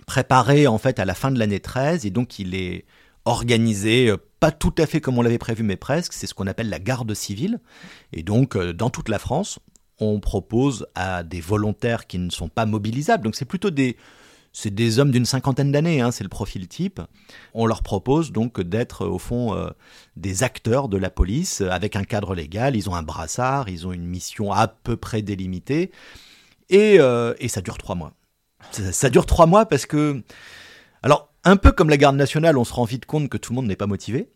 préparé en fait à la fin de l'année 13 et donc il est organisé euh, pas tout à fait comme on l'avait prévu mais presque, c'est ce qu'on appelle la garde civile. Et donc euh, dans toute la France, on propose à des volontaires qui ne sont pas mobilisables, donc c'est plutôt des c'est des hommes d'une cinquantaine d'années, hein, c'est le profil type. On leur propose donc d'être au fond euh, des acteurs de la police avec un cadre légal. Ils ont un brassard, ils ont une mission à peu près délimitée, et, euh, ça dure trois mois. Ça, dure trois mois parce que, alors un peu comme la garde nationale, on se rend vite compte que tout le monde n'est pas motivé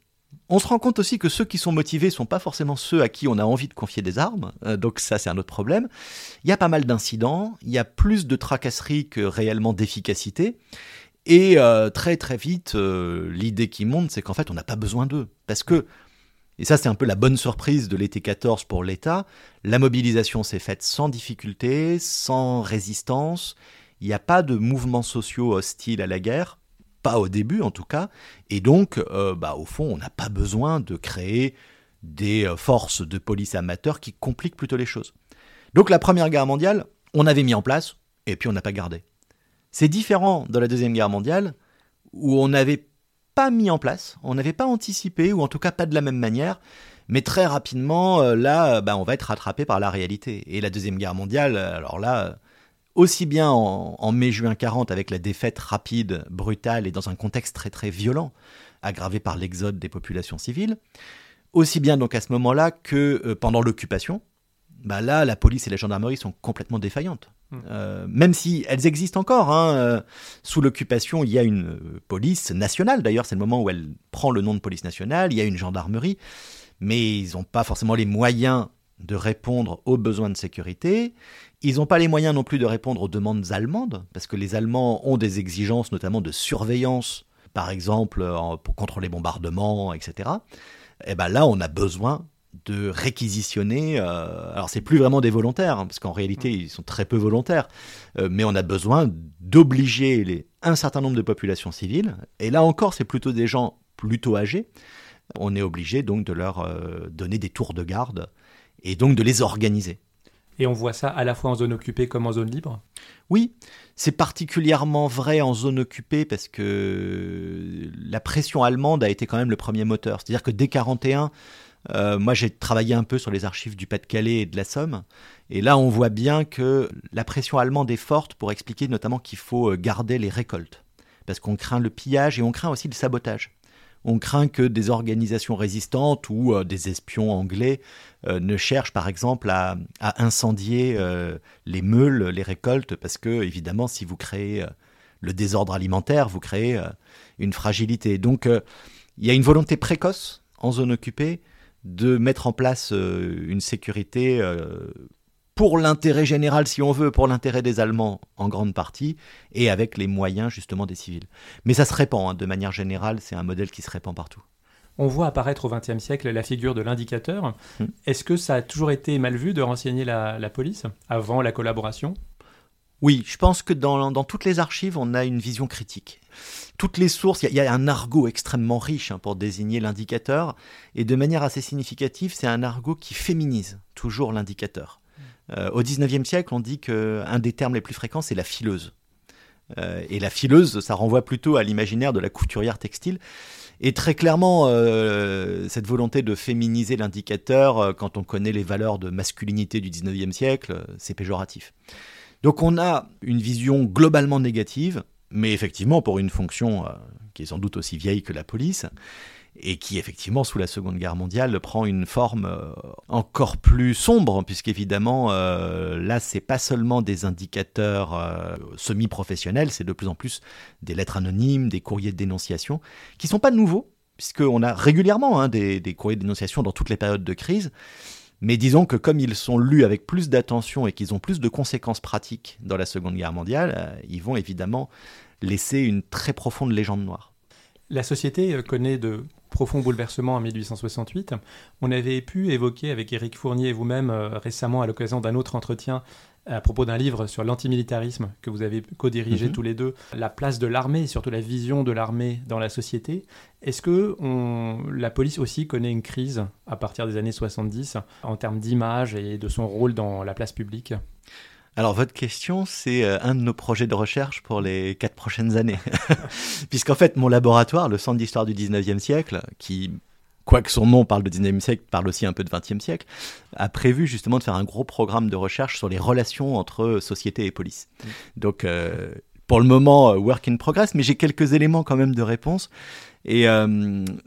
on se rend compte aussi que ceux qui sont motivés sont pas forcément ceux à qui on a envie de confier des armes, euh, donc ça c'est un autre problème. Il y a pas mal d'incidents, il y a plus de tracasseries que réellement d'efficacité, et euh, très très vite, euh, l'idée qui monte, c'est qu'en fait on n'a pas besoin d'eux, parce que, et ça c'est un peu la bonne surprise de l'été 14 pour l'État, la mobilisation s'est faite sans difficulté, sans résistance, il n'y a pas de mouvements sociaux hostiles à la guerre, pas au début en tout cas, et donc, euh, bah, au fond, on n'a pas besoin de créer des euh, forces de police amateurs qui compliquent plutôt les choses. Donc la Première Guerre mondiale, on avait mis en place, et puis on n'a pas gardé. C'est différent de la Deuxième Guerre mondiale, où on n'avait pas mis en place, on n'avait pas anticipé, ou en tout cas pas de la même manière, mais très rapidement, euh, là, bah, on va être rattrapé par la réalité. Et la Deuxième Guerre mondiale, alors là, aussi bien en, mai-juin 40 avec la défaite rapide, brutale et dans un contexte très très violent, aggravé par l'exode des populations civiles, aussi bien donc à ce moment-là que euh, pendant l'occupation, bah là la police et la gendarmerie sont complètement défaillantes. Hmm. Euh, même si elles existent encore, hein, euh, sous l'occupation, il y a une police nationale. D'ailleurs, c'est le moment où elle prend le nom de police nationale. Il y a une gendarmerie, mais ils n'ont pas forcément les moyens de répondre aux besoins de sécurité. Ils n'ont pas les moyens non plus de répondre aux demandes allemandes, parce que les Allemands ont des exigences notamment de surveillance, par exemple pour contrôler les bombardements, etc. Et eh ben là, on a besoin de réquisitionner. Euh, alors c'est plus vraiment des volontaires, hein, parce qu'en réalité ils sont très peu volontaires, euh, mais on a besoin d'obliger un certain nombre de populations civiles. Et là encore, c'est plutôt des gens plutôt âgés. On est obligé donc de leur euh, donner des tours de garde et donc de les organiser. Et on voit ça à la fois en zone occupée comme en zone libre Oui, c'est particulièrement vrai en zone occupée parce que la pression allemande a été quand même le premier moteur. C'est-à-dire que dès 1941, euh, moi j'ai travaillé un peu sur les archives du Pas-de-Calais et de la Somme, et là on voit bien que la pression allemande est forte pour expliquer notamment qu'il faut euh, garder les récoltes, parce qu'on craint le pillage et on craint aussi le sabotage. On craint que des organisations résistantes ou euh, des espions anglais euh, ne cherchent par exemple à, incendier euh, les meules, les récoltes, parce que évidemment si vous créez le désordre alimentaire, vous créez une fragilité. Donc il y a une volonté précoce en zone occupée de mettre en place une sécurité pour l'intérêt général, si on veut, pour l'intérêt des Allemands en grande partie, et avec les moyens justement des civils. Mais ça se répand, hein, de manière générale, c'est un modèle qui se répand partout. On voit apparaître au XXe siècle la figure de l'indicateur. Hmm. Est-ce que ça a toujours été mal vu de renseigner la, police avant la collaboration? Oui, je pense que dans, toutes les archives, on a une vision critique. Toutes les sources, il y, a un argot extrêmement riche hein, pour désigner l'indicateur, et de manière assez significative, c'est un argot qui féminise toujours l'indicateur. Euh, au XIXe siècle, on dit qu'un des termes les plus fréquents, c'est la fileuse. Euh, et la fileuse, ça renvoie plutôt à l'imaginaire de la couturière textile. Et très clairement, euh, cette volonté de féminiser l'indicateur, quand on connaît les valeurs de masculinité du XIXe siècle, c'est péjoratif. Donc on a une vision globalement négative, mais effectivement pour une fonction qui est sans doute aussi vieille que la police, et qui effectivement sous la Seconde Guerre mondiale prend une forme euh, encore plus sombre puisqu'évidemment euh, là c'est pas seulement des indicateurs euh, semi-professionnels, c'est de plus en plus des lettres anonymes, des courriers de dénonciation qui sont pas nouveaux puisqu'on a régulièrement hein, des, des courriers de dénonciation dans toutes les périodes de crise. Mais disons que comme ils sont lus avec plus d'attention et qu'ils ont plus de conséquences pratiques dans la Seconde Guerre mondiale, ils vont évidemment laisser une très profonde légende noire. La société connaît de profond bouleversement en 1868. On avait pu évoquer avec Éric Fournier et vous-même euh, récemment à l'occasion d'un autre entretien à propos d'un livre sur l'antimilitarisme que vous avez co-dirigé mhm. tous les deux, la place de l'armée et surtout la vision de l'armée dans la société. Est-ce que la police aussi connaît une crise à partir des années 70 en termes d'image et de son rôle dans la place publique? Alors votre question, c'est euh, un de nos projets de recherche pour les quatre prochaines années. Puisqu'en fait, mon laboratoire, le Centre d'histoire du 19e siècle, qui, quoique son nom parle de 19e siècle, parle aussi un peu de 20e siècle, a prévu justement de faire un gros programme de recherche sur les relations entre société et police. Donc, euh, pour le moment, euh, work in progress, mais j'ai quelques éléments quand même de réponse. Et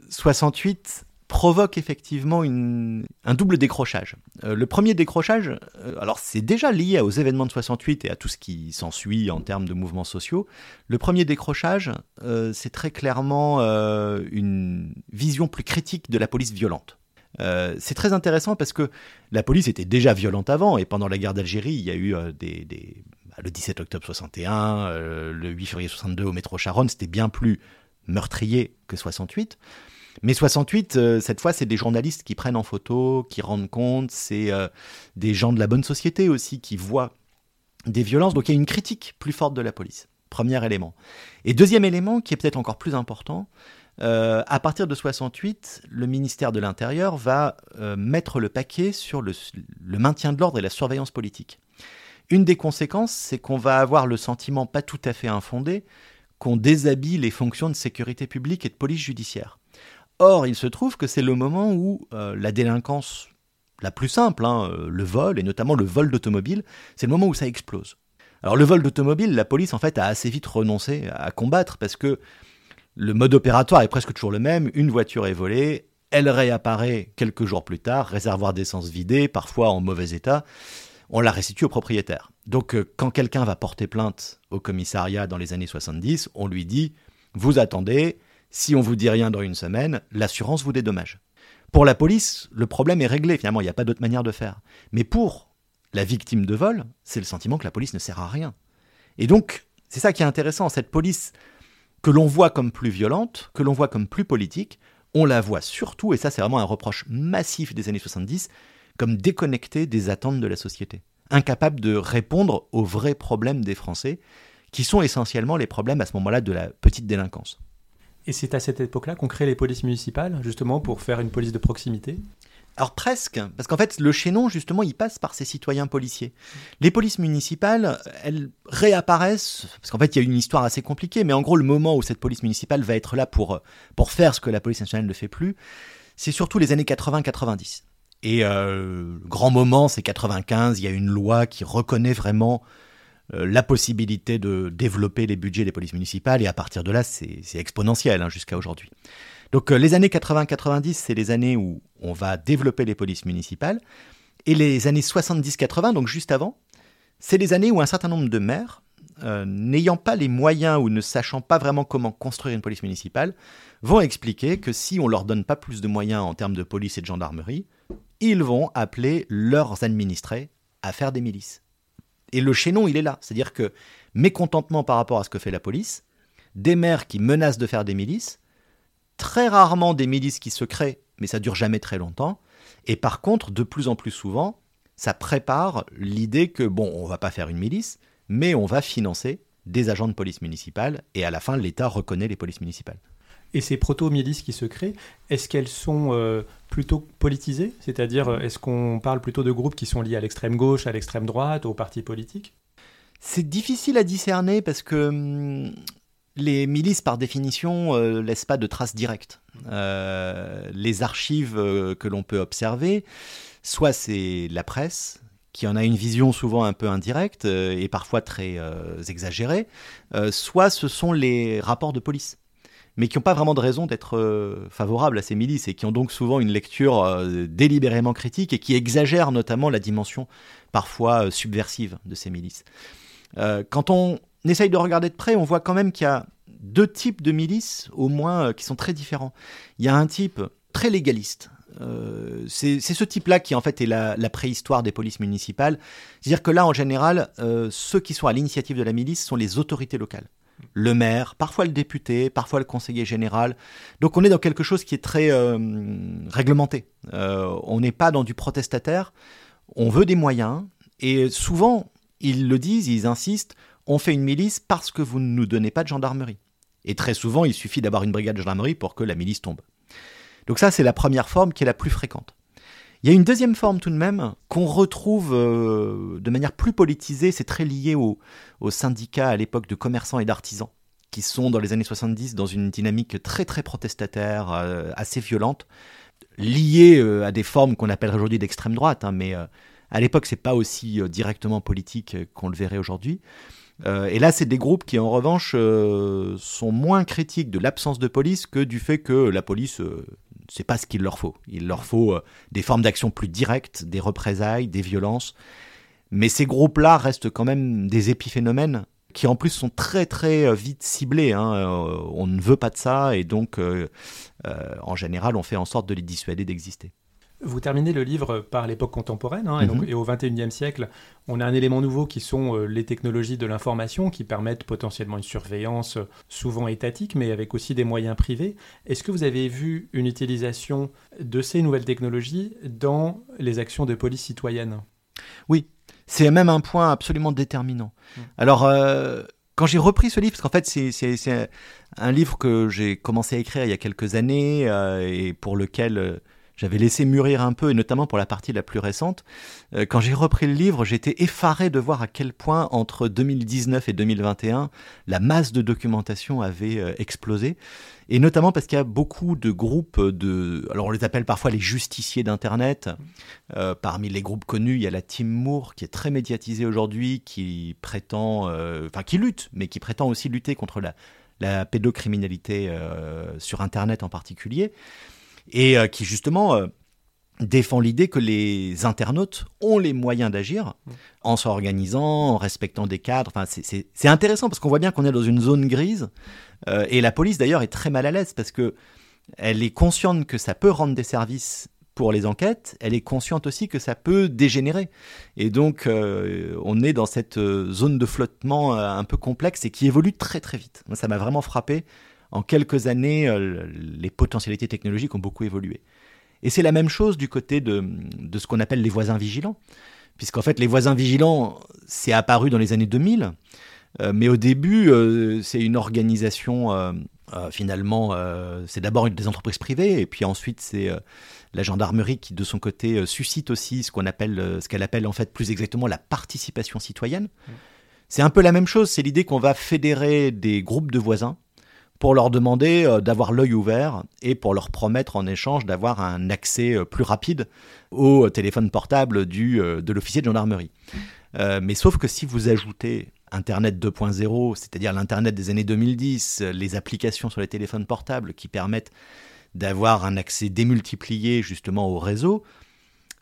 68 provoque effectivement un double décrochage. Euh, le premier décrochage, euh, alors c'est déjà lié aux événements de 68 et à tout ce qui s'ensuit en termes de mouvements sociaux. Le premier décrochage, euh, c'est très clairement une vision plus critique de la police violente. c'est très intéressant parce que la police était déjà violente avant et pendant la guerre d'Algérie, il y a eu bah, le 17 octobre 61, le 8 février 62 au métro Charonne, c'était bien plus meurtrier que 68. Mais 68, euh, cette fois, c'est des journalistes qui prennent en photo, qui rendent compte, c'est euh, des gens de la bonne société aussi qui voient des violences. Donc il y a une critique plus forte de la police. Premier élément. Et deuxième élément, qui est peut-être encore plus important, euh, à partir de 68, le ministère de l'Intérieur va mettre le paquet sur le, le maintien de l'ordre et la surveillance politique. Une des conséquences, c'est qu'on va avoir le sentiment pas tout à fait infondé qu'on déshabille les fonctions de sécurité publique et de police judiciaire. Or, il se trouve que c'est le moment où euh, la délinquance la plus simple, hein, euh, le vol, et notamment le vol d'automobile, c'est le moment où ça explose. Alors le vol d'automobile, la police en fait a assez vite renoncé à combattre parce que le mode opératoire est presque toujours le même. Une voiture est volée, elle réapparaît quelques jours plus tard, réservoir d'essence vidé, parfois en mauvais état. On la restitue au propriétaire. Donc euh, quand quelqu'un va porter plainte au commissariat dans les années 70, on lui dit Vous attendez, si on vous dit rien dans une semaine, l'assurance vous dédommage. Pour la police, le problème est réglé, finalement, il n'y a pas d'autre manière de faire. Mais pour la victime de vol, c'est le sentiment que la police ne sert à rien. Et donc, c'est ça qui est intéressant, cette police que l'on voit comme plus violente, que l'on voit comme plus politique, on la voit surtout, et ça c'est vraiment un reproche massif des années 70, comme déconnectée des attentes de la société, incapable de répondre aux vrais problèmes des Français, qui sont essentiellement les problèmes à ce moment-là de la petite délinquance. Et c'est à cette époque-là qu'on crée les polices municipales, justement pour faire une police de proximité alors presque, parce qu'en fait, le chaînon, justement, il passe par ces citoyens policiers. Les polices municipales, elles réapparaissent, parce qu'en fait, il y a une histoire assez compliquée, mais en gros, le moment où cette police municipale va être là pour, pour faire ce que la police nationale ne fait plus, c'est surtout les années 80-90. Et euh, grand moment, c'est 95, il y a une loi qui reconnaît vraiment la possibilité de développer les budgets des polices municipales, et à partir de là, c'est exponentiel hein, jusqu'à aujourd'hui. Donc euh, les années 80-90, c'est les années où on va développer les polices municipales. Et les années 70-80, donc juste avant, c'est les années où un certain nombre de maires, euh, n'ayant pas les moyens ou ne sachant pas vraiment comment construire une police municipale, vont expliquer que si on leur donne pas plus de moyens en termes de police et de gendarmerie, ils vont appeler leurs administrés à faire des milices. Et le chaînon, il est là. C'est-à-dire que mécontentement par rapport à ce que fait la police, des maires qui menacent de faire des milices, très rarement des milices qui se créent, mais ça dure jamais très longtemps. Et par contre, de plus en plus souvent, ça prépare l'idée que, bon, on va pas faire une milice, mais on va financer des agents de police municipale, et à la fin, l'État reconnaît les polices municipales. Et ces proto-milices qui se créent, est-ce qu'elles sont euh, plutôt politisées? C'est-à-dire, euh, est-ce qu'on parle plutôt de groupes qui sont liés à l'extrême gauche, à l'extrême droite, aux partis politiques C'est difficile à discerner parce que hum, les milices, par définition, euh, laissent pas de traces directes. Euh, les archives que l'on peut observer, soit c'est la presse, qui en a une vision souvent un peu indirecte et parfois très exagérée, soit ce sont les rapports de police mais qui n'ont pas vraiment de raison d'être favorables à ces milices et qui ont donc souvent une lecture délibérément critique et qui exagèrent notamment la dimension parfois subversive de ces milices. quand on essaye de regarder de près, on voit quand même qu'il y a deux types de milices, au moins, euh, qui sont très différents. Il y a un type très légaliste. Euh, c'est ce type-là qui en fait est la, préhistoire des polices municipales. C'est-à-dire que là, en général, euh, ceux qui sont à l'initiative de la milice sont les autorités locales. Le maire, parfois le député, parfois le conseiller général. Donc on est dans quelque chose qui est très réglementé. on n'est pas dans du protestataire. On veut des moyens. Et souvent, ils le disent, ils insistent, on fait une milice parce que vous ne nous donnez pas de gendarmerie. Et très souvent, il suffit d'avoir une brigade de gendarmerie pour que la milice tombe. Donc ça, c'est la première forme qui est la plus fréquente. Il y a une deuxième forme tout de même qu'on retrouve euh, de manière plus politisée, c'est très lié aux syndicats à l'époque de commerçants et d'artisans, qui sont dans les années 70 dans une dynamique très très protestataire, euh, assez violente, liée euh, à des formes qu'on appellerait aujourd'hui d'extrême droite, hein, mais à l'époque c'est pas aussi directement politique qu'on le verrait aujourd'hui. Et là, c'est des groupes qui, en revanche, sont moins critiques de l'absence de police que du fait que la police, c'est pas ce qu'il leur faut. Il leur faut des formes d'action plus directes, des représailles, des violences. Mais ces groupes-là restent quand même des épiphénomènes qui en plus sont très très vite ciblés. Hein. on ne veut pas de ça et donc en général on fait en sorte de les dissuader d'exister. Vous terminez le livre par l'époque contemporaine, hein, et, donc, mhm. et, au XXIe siècle, on a un élément nouveau qui sont euh, les technologies de l'information qui permettent potentiellement une surveillance euh, souvent étatique, mais avec aussi des moyens privés. Est-ce que vous avez vu une utilisation de ces nouvelles technologies dans les actions de police citoyenne? Oui, c'est même un point absolument déterminant. Mm. Alors, euh, quand j'ai repris ce livre, parce qu'en fait c'est un livre que j'ai commencé à écrire il y a quelques années et pour lequel j'avais laissé mûrir un peu, et notamment pour la partie la plus récente. Euh, quand j'ai repris le livre, j'étais effaré de voir à quel point, entre 2019 et 2021, la masse de documentation avait euh, explosé. Et notamment parce qu'il y a beaucoup de groupes de... Alors on les appelle parfois les justiciers d'Internet. Euh, parmi les groupes connus, il y a la Team Moore, qui est très médiatisée aujourd'hui, qui prétend... Enfin, qui lutte, mais qui prétend aussi lutter contre la, la pédocriminalité sur Internet en particulier et euh, qui justement euh, défend l'idée que les internautes ont les moyens d'agir en s'organisant, en respectant des cadres. Enfin, c'est intéressant parce qu'on voit bien qu'on est dans une zone grise. Euh, et la police d'ailleurs est très mal à l'aise parce que elle est consciente que ça peut rendre des services pour les enquêtes, elle est consciente aussi que ça peut dégénérer. Et donc, on est dans cette zone de flottement un peu complexe et qui évolue très très vite. Ça m'a vraiment frappé en quelques années, euh, les potentialités technologiques ont beaucoup évolué. Et c'est la même chose du côté de, ce qu'on appelle les voisins vigilants, puisqu'en fait les voisins vigilants, c'est apparu dans les années 2000, euh, mais au début, euh, c'est une organisation, finalement, c'est d'abord des entreprises privées, et puis ensuite c'est la gendarmerie qui, de son côté, suscite aussi ce qu'on appelle, ce qu'elle appelle en fait plus exactement la participation citoyenne. Mmh. C'est un peu la même chose, c'est l'idée qu'on va fédérer des groupes de voisins pour leur demander euh, d'avoir l'œil ouvert et pour leur promettre en échange d'avoir un accès euh, plus rapide au téléphone portable du, euh, de l'officier de gendarmerie. mais sauf que si vous ajoutez Internet 2.0, c'est-à-dire l'Internet des années 2010, les applications sur les téléphones portables qui permettent d'avoir un accès démultiplié justement au réseau,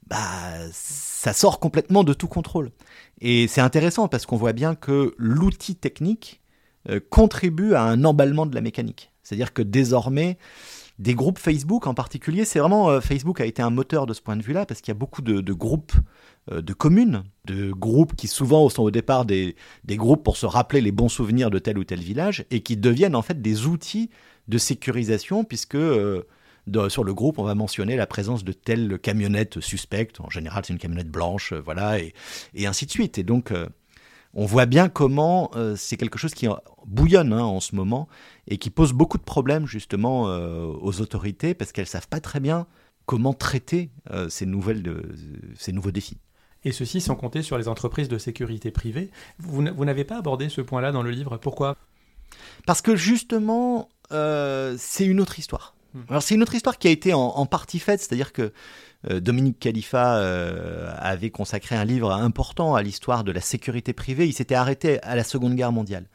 bah, ça sort complètement de tout contrôle. Et c'est intéressant parce qu'on voit bien que l'outil technique euh, contribue à un emballement de la mécanique. C'est-à-dire que désormais, des groupes Facebook en particulier, c'est vraiment euh, Facebook a été un moteur de ce point de vue-là parce qu'il y a beaucoup de, groupes euh, de communes, de groupes qui souvent sont au départ des, groupes pour se rappeler les bons souvenirs de tel ou tel village et qui deviennent en fait des outils de sécurisation puisque sur le groupe, on va mentionner la présence de telle camionnette suspecte. En général, c'est une camionnette blanche, voilà, et, ainsi de suite. Et donc, on voit bien comment euh, c'est quelque chose qui bouillonne hein, en ce moment et qui pose beaucoup de problèmes justement euh, aux autorités parce qu'elles savent pas très bien comment traiter euh, ces, nouvelles, ces nouveaux défis. Et ceci sans compter sur les entreprises de sécurité privée. Vous, n'avez pas abordé ce point-là dans le livre. Pourquoi? Parce que justement, c'est une autre histoire. Hmm. Alors c'est une autre histoire qui a été en partie faite, c'est-à-dire que Dominique Khalifa euh, avait consacré un livre important à l'histoire de la sécurité privée. Il s'était arrêté à la Seconde Guerre mondiale.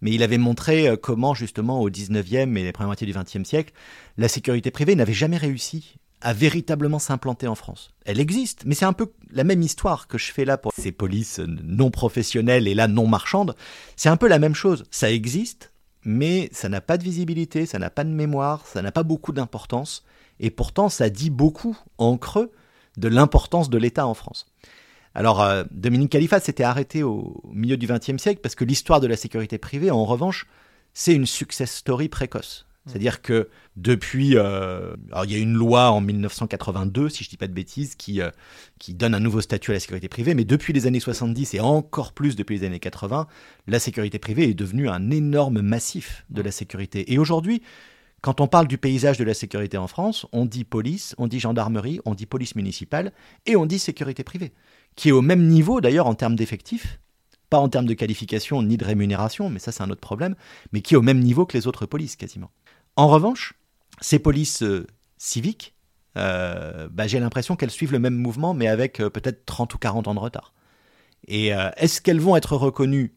Mais il avait montré euh, comment, justement, au 19e et les premières moitiés du 20e siècle, la sécurité privée n'avait jamais réussi à véritablement s'implanter en France. Elle existe, mais c'est un peu la même histoire que je fais là pour ces polices non professionnelles et là non marchandes. C'est un peu la même chose. Ça existe, mais ça n'a pas de visibilité, ça n'a pas de mémoire, ça n'a pas beaucoup d'importance et pourtant ça dit beaucoup en creux de l'importance de l'État en France. Alors, euh, Dominique Khalifa s'était arrêté au milieu du XXe siècle parce que l'histoire de la sécurité privée, en revanche, c'est une success story précoce. Mmh. C'est-à-dire que depuis, euh, alors il y a une loi en 1982, si je ne dis pas de bêtises, qui, euh, qui donne un nouveau statut à la sécurité privée, mais depuis les années 70 et encore plus depuis les années 80, la sécurité privée est devenue un énorme massif de la sécurité. Et aujourd'hui, quand on parle du paysage de la sécurité en France, on dit police, on dit gendarmerie, on dit police municipale et on dit sécurité privée, qui est au même niveau d'ailleurs en termes d'effectifs, pas en termes de qualification ni de rémunération, mais ça c'est un autre problème, mais qui est au même niveau que les autres polices quasiment. En revanche, ces polices euh, civiques, euh, bah, j'ai l'impression qu'elles suivent le même mouvement, mais avec euh, peut-être 30 ou 40 ans de retard. Et est-ce qu'elles vont être reconnues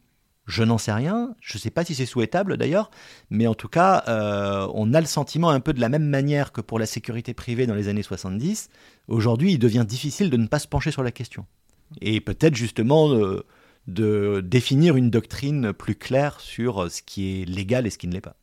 je n'en sais rien, je ne sais pas si c'est souhaitable d'ailleurs, mais en tout cas, euh, on a le sentiment un peu de la même manière que pour la sécurité privée dans les années 70. Aujourd'hui, il devient difficile de ne pas se pencher sur la question. Et peut-être justement euh, de définir une doctrine plus claire sur ce qui est légal et ce qui ne l'est pas.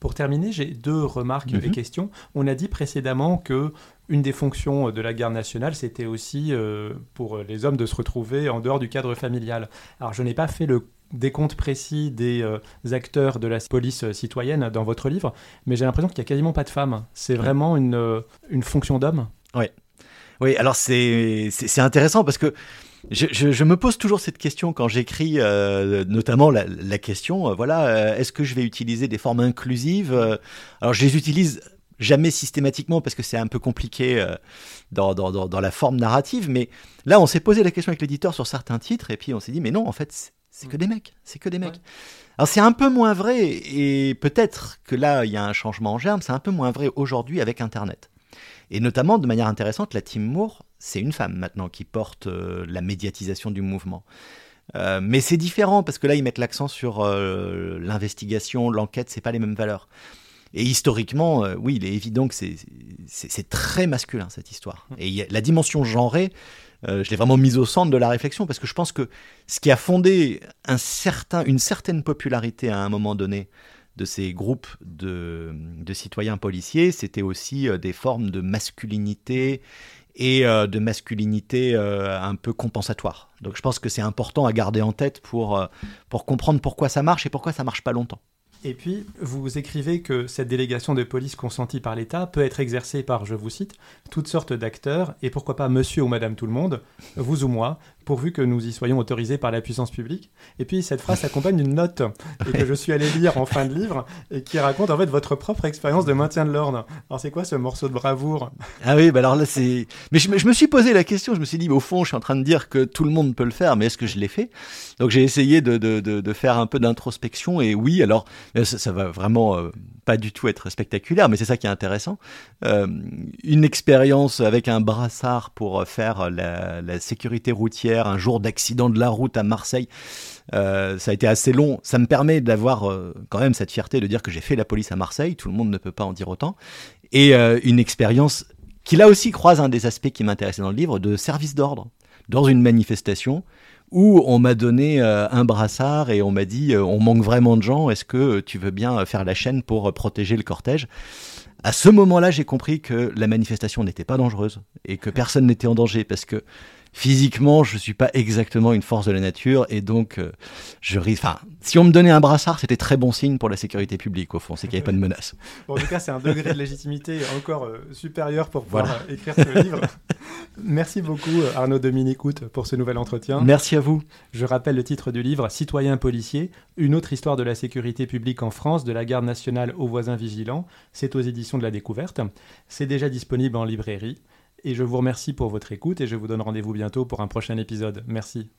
Pour terminer, j'ai deux remarques et mhm. questions. On a dit précédemment que une des fonctions de la garde nationale, c'était aussi euh, pour les hommes de se retrouver en dehors du cadre familial. Alors, je n'ai pas fait le des comptes précis des euh, acteurs de la police euh, citoyenne dans votre livre, mais j'ai l'impression qu'il n'y a quasiment pas de femmes. C'est vraiment une, euh, une fonction d'homme. Oui. Oui, alors c'est intéressant parce que je, je, me pose toujours cette question quand j'écris, notamment la, la question, voilà, est-ce que je vais utiliser des formes inclusives Alors je les utilise jamais systématiquement parce que c'est un peu compliqué euh, dans, dans, dans, la forme narrative, mais là on s'est posé la question avec l'éditeur sur certains titres et puis on s'est dit mais non en fait c'est que des mecs, c'est que des mecs. Alors c'est un peu moins vrai et peut-être que là il y a un changement en germe, c'est un peu moins vrai aujourd'hui avec Internet. Et notamment de manière intéressante, la Team Moore, c'est une femme maintenant qui porte euh, la médiatisation du mouvement. Euh, mais c'est différent parce que là ils mettent l'accent sur l'investigation, l'enquête, c'est pas les mêmes valeurs. Et historiquement, euh, oui, il est évident que c'est très masculin cette histoire. Et y a, la dimension genrée, euh, je l'ai vraiment mise au centre de la réflexion parce que je pense que ce qui a fondé un certain, une certaine popularité à un moment donné de ces groupes de, de citoyens policiers, c'était aussi euh, des formes de masculinité et de masculinité un peu compensatoire. Donc je pense que c'est important à garder en tête pour, pour comprendre pourquoi ça marche et pourquoi ça marche pas longtemps. Et puis, vous écrivez que cette délégation de police consentie par l'État peut être exercée par, je vous cite, toutes sortes d'acteurs, et pourquoi pas monsieur ou madame tout le monde, vous ou moi, pourvu que nous y soyons autorisés par la puissance publique. Et puis cette phrase s'accompagne d'une note que je suis allé lire en fin de livre et qui raconte en fait votre propre expérience de maintien de l'ordre. Alors c'est quoi ce morceau de bravoure? Ah oui, bah alors là c'est. Mais je, me suis posé la question, je me suis dit, au fond, je suis en train de dire que tout le monde peut le faire, mais est-ce que je l'ai fait? Donc j'ai essayé de, faire un peu d'introspection et oui, alors ça, va vraiment euh, pas du tout être spectaculaire, mais c'est ça qui est intéressant. Euh, une expérience avec un brassard pour faire la sécurité routière un jour d'accident de la route à Marseille. Euh, ça a été assez long. Ça me permet d'avoir euh, quand même cette fierté de dire que j'ai fait la police à Marseille. Tout le monde ne peut pas en dire autant. Et euh, une expérience qui là aussi croise un des aspects qui m'intéressait dans le livre, de service d'ordre. Dans une manifestation où on m'a donné un brassard et on m'a dit on manque vraiment de gens, est-ce que tu veux bien faire la chaîne pour protéger le cortège? À ce moment-là, j'ai compris que la manifestation n'était pas dangereuse et que personne n'était en danger parce que physiquement, je suis pas exactement une force de la nature et donc euh, je risque. Enfin, si on me donnait un brassard, c'était très bon signe pour la sécurité publique au fond, c'est qu'il n'y avait pas de menace. en tout cas, c'est un degré de légitimité encore euh, supérieur pour pouvoir euh, écrire ce livre. Merci beaucoup Arnaud Dominique pour ce nouvel entretien. Merci à vous. Je rappelle le titre du livre Citoyens policiers, une autre histoire de la sécurité publique en France, de la garde nationale aux voisins vigilants. C'est aux éditions de la Découverte. C'est déjà disponible en librairie. Et je vous remercie pour votre écoute et je vous donne rendez-vous bientôt pour un prochain épisode. Merci.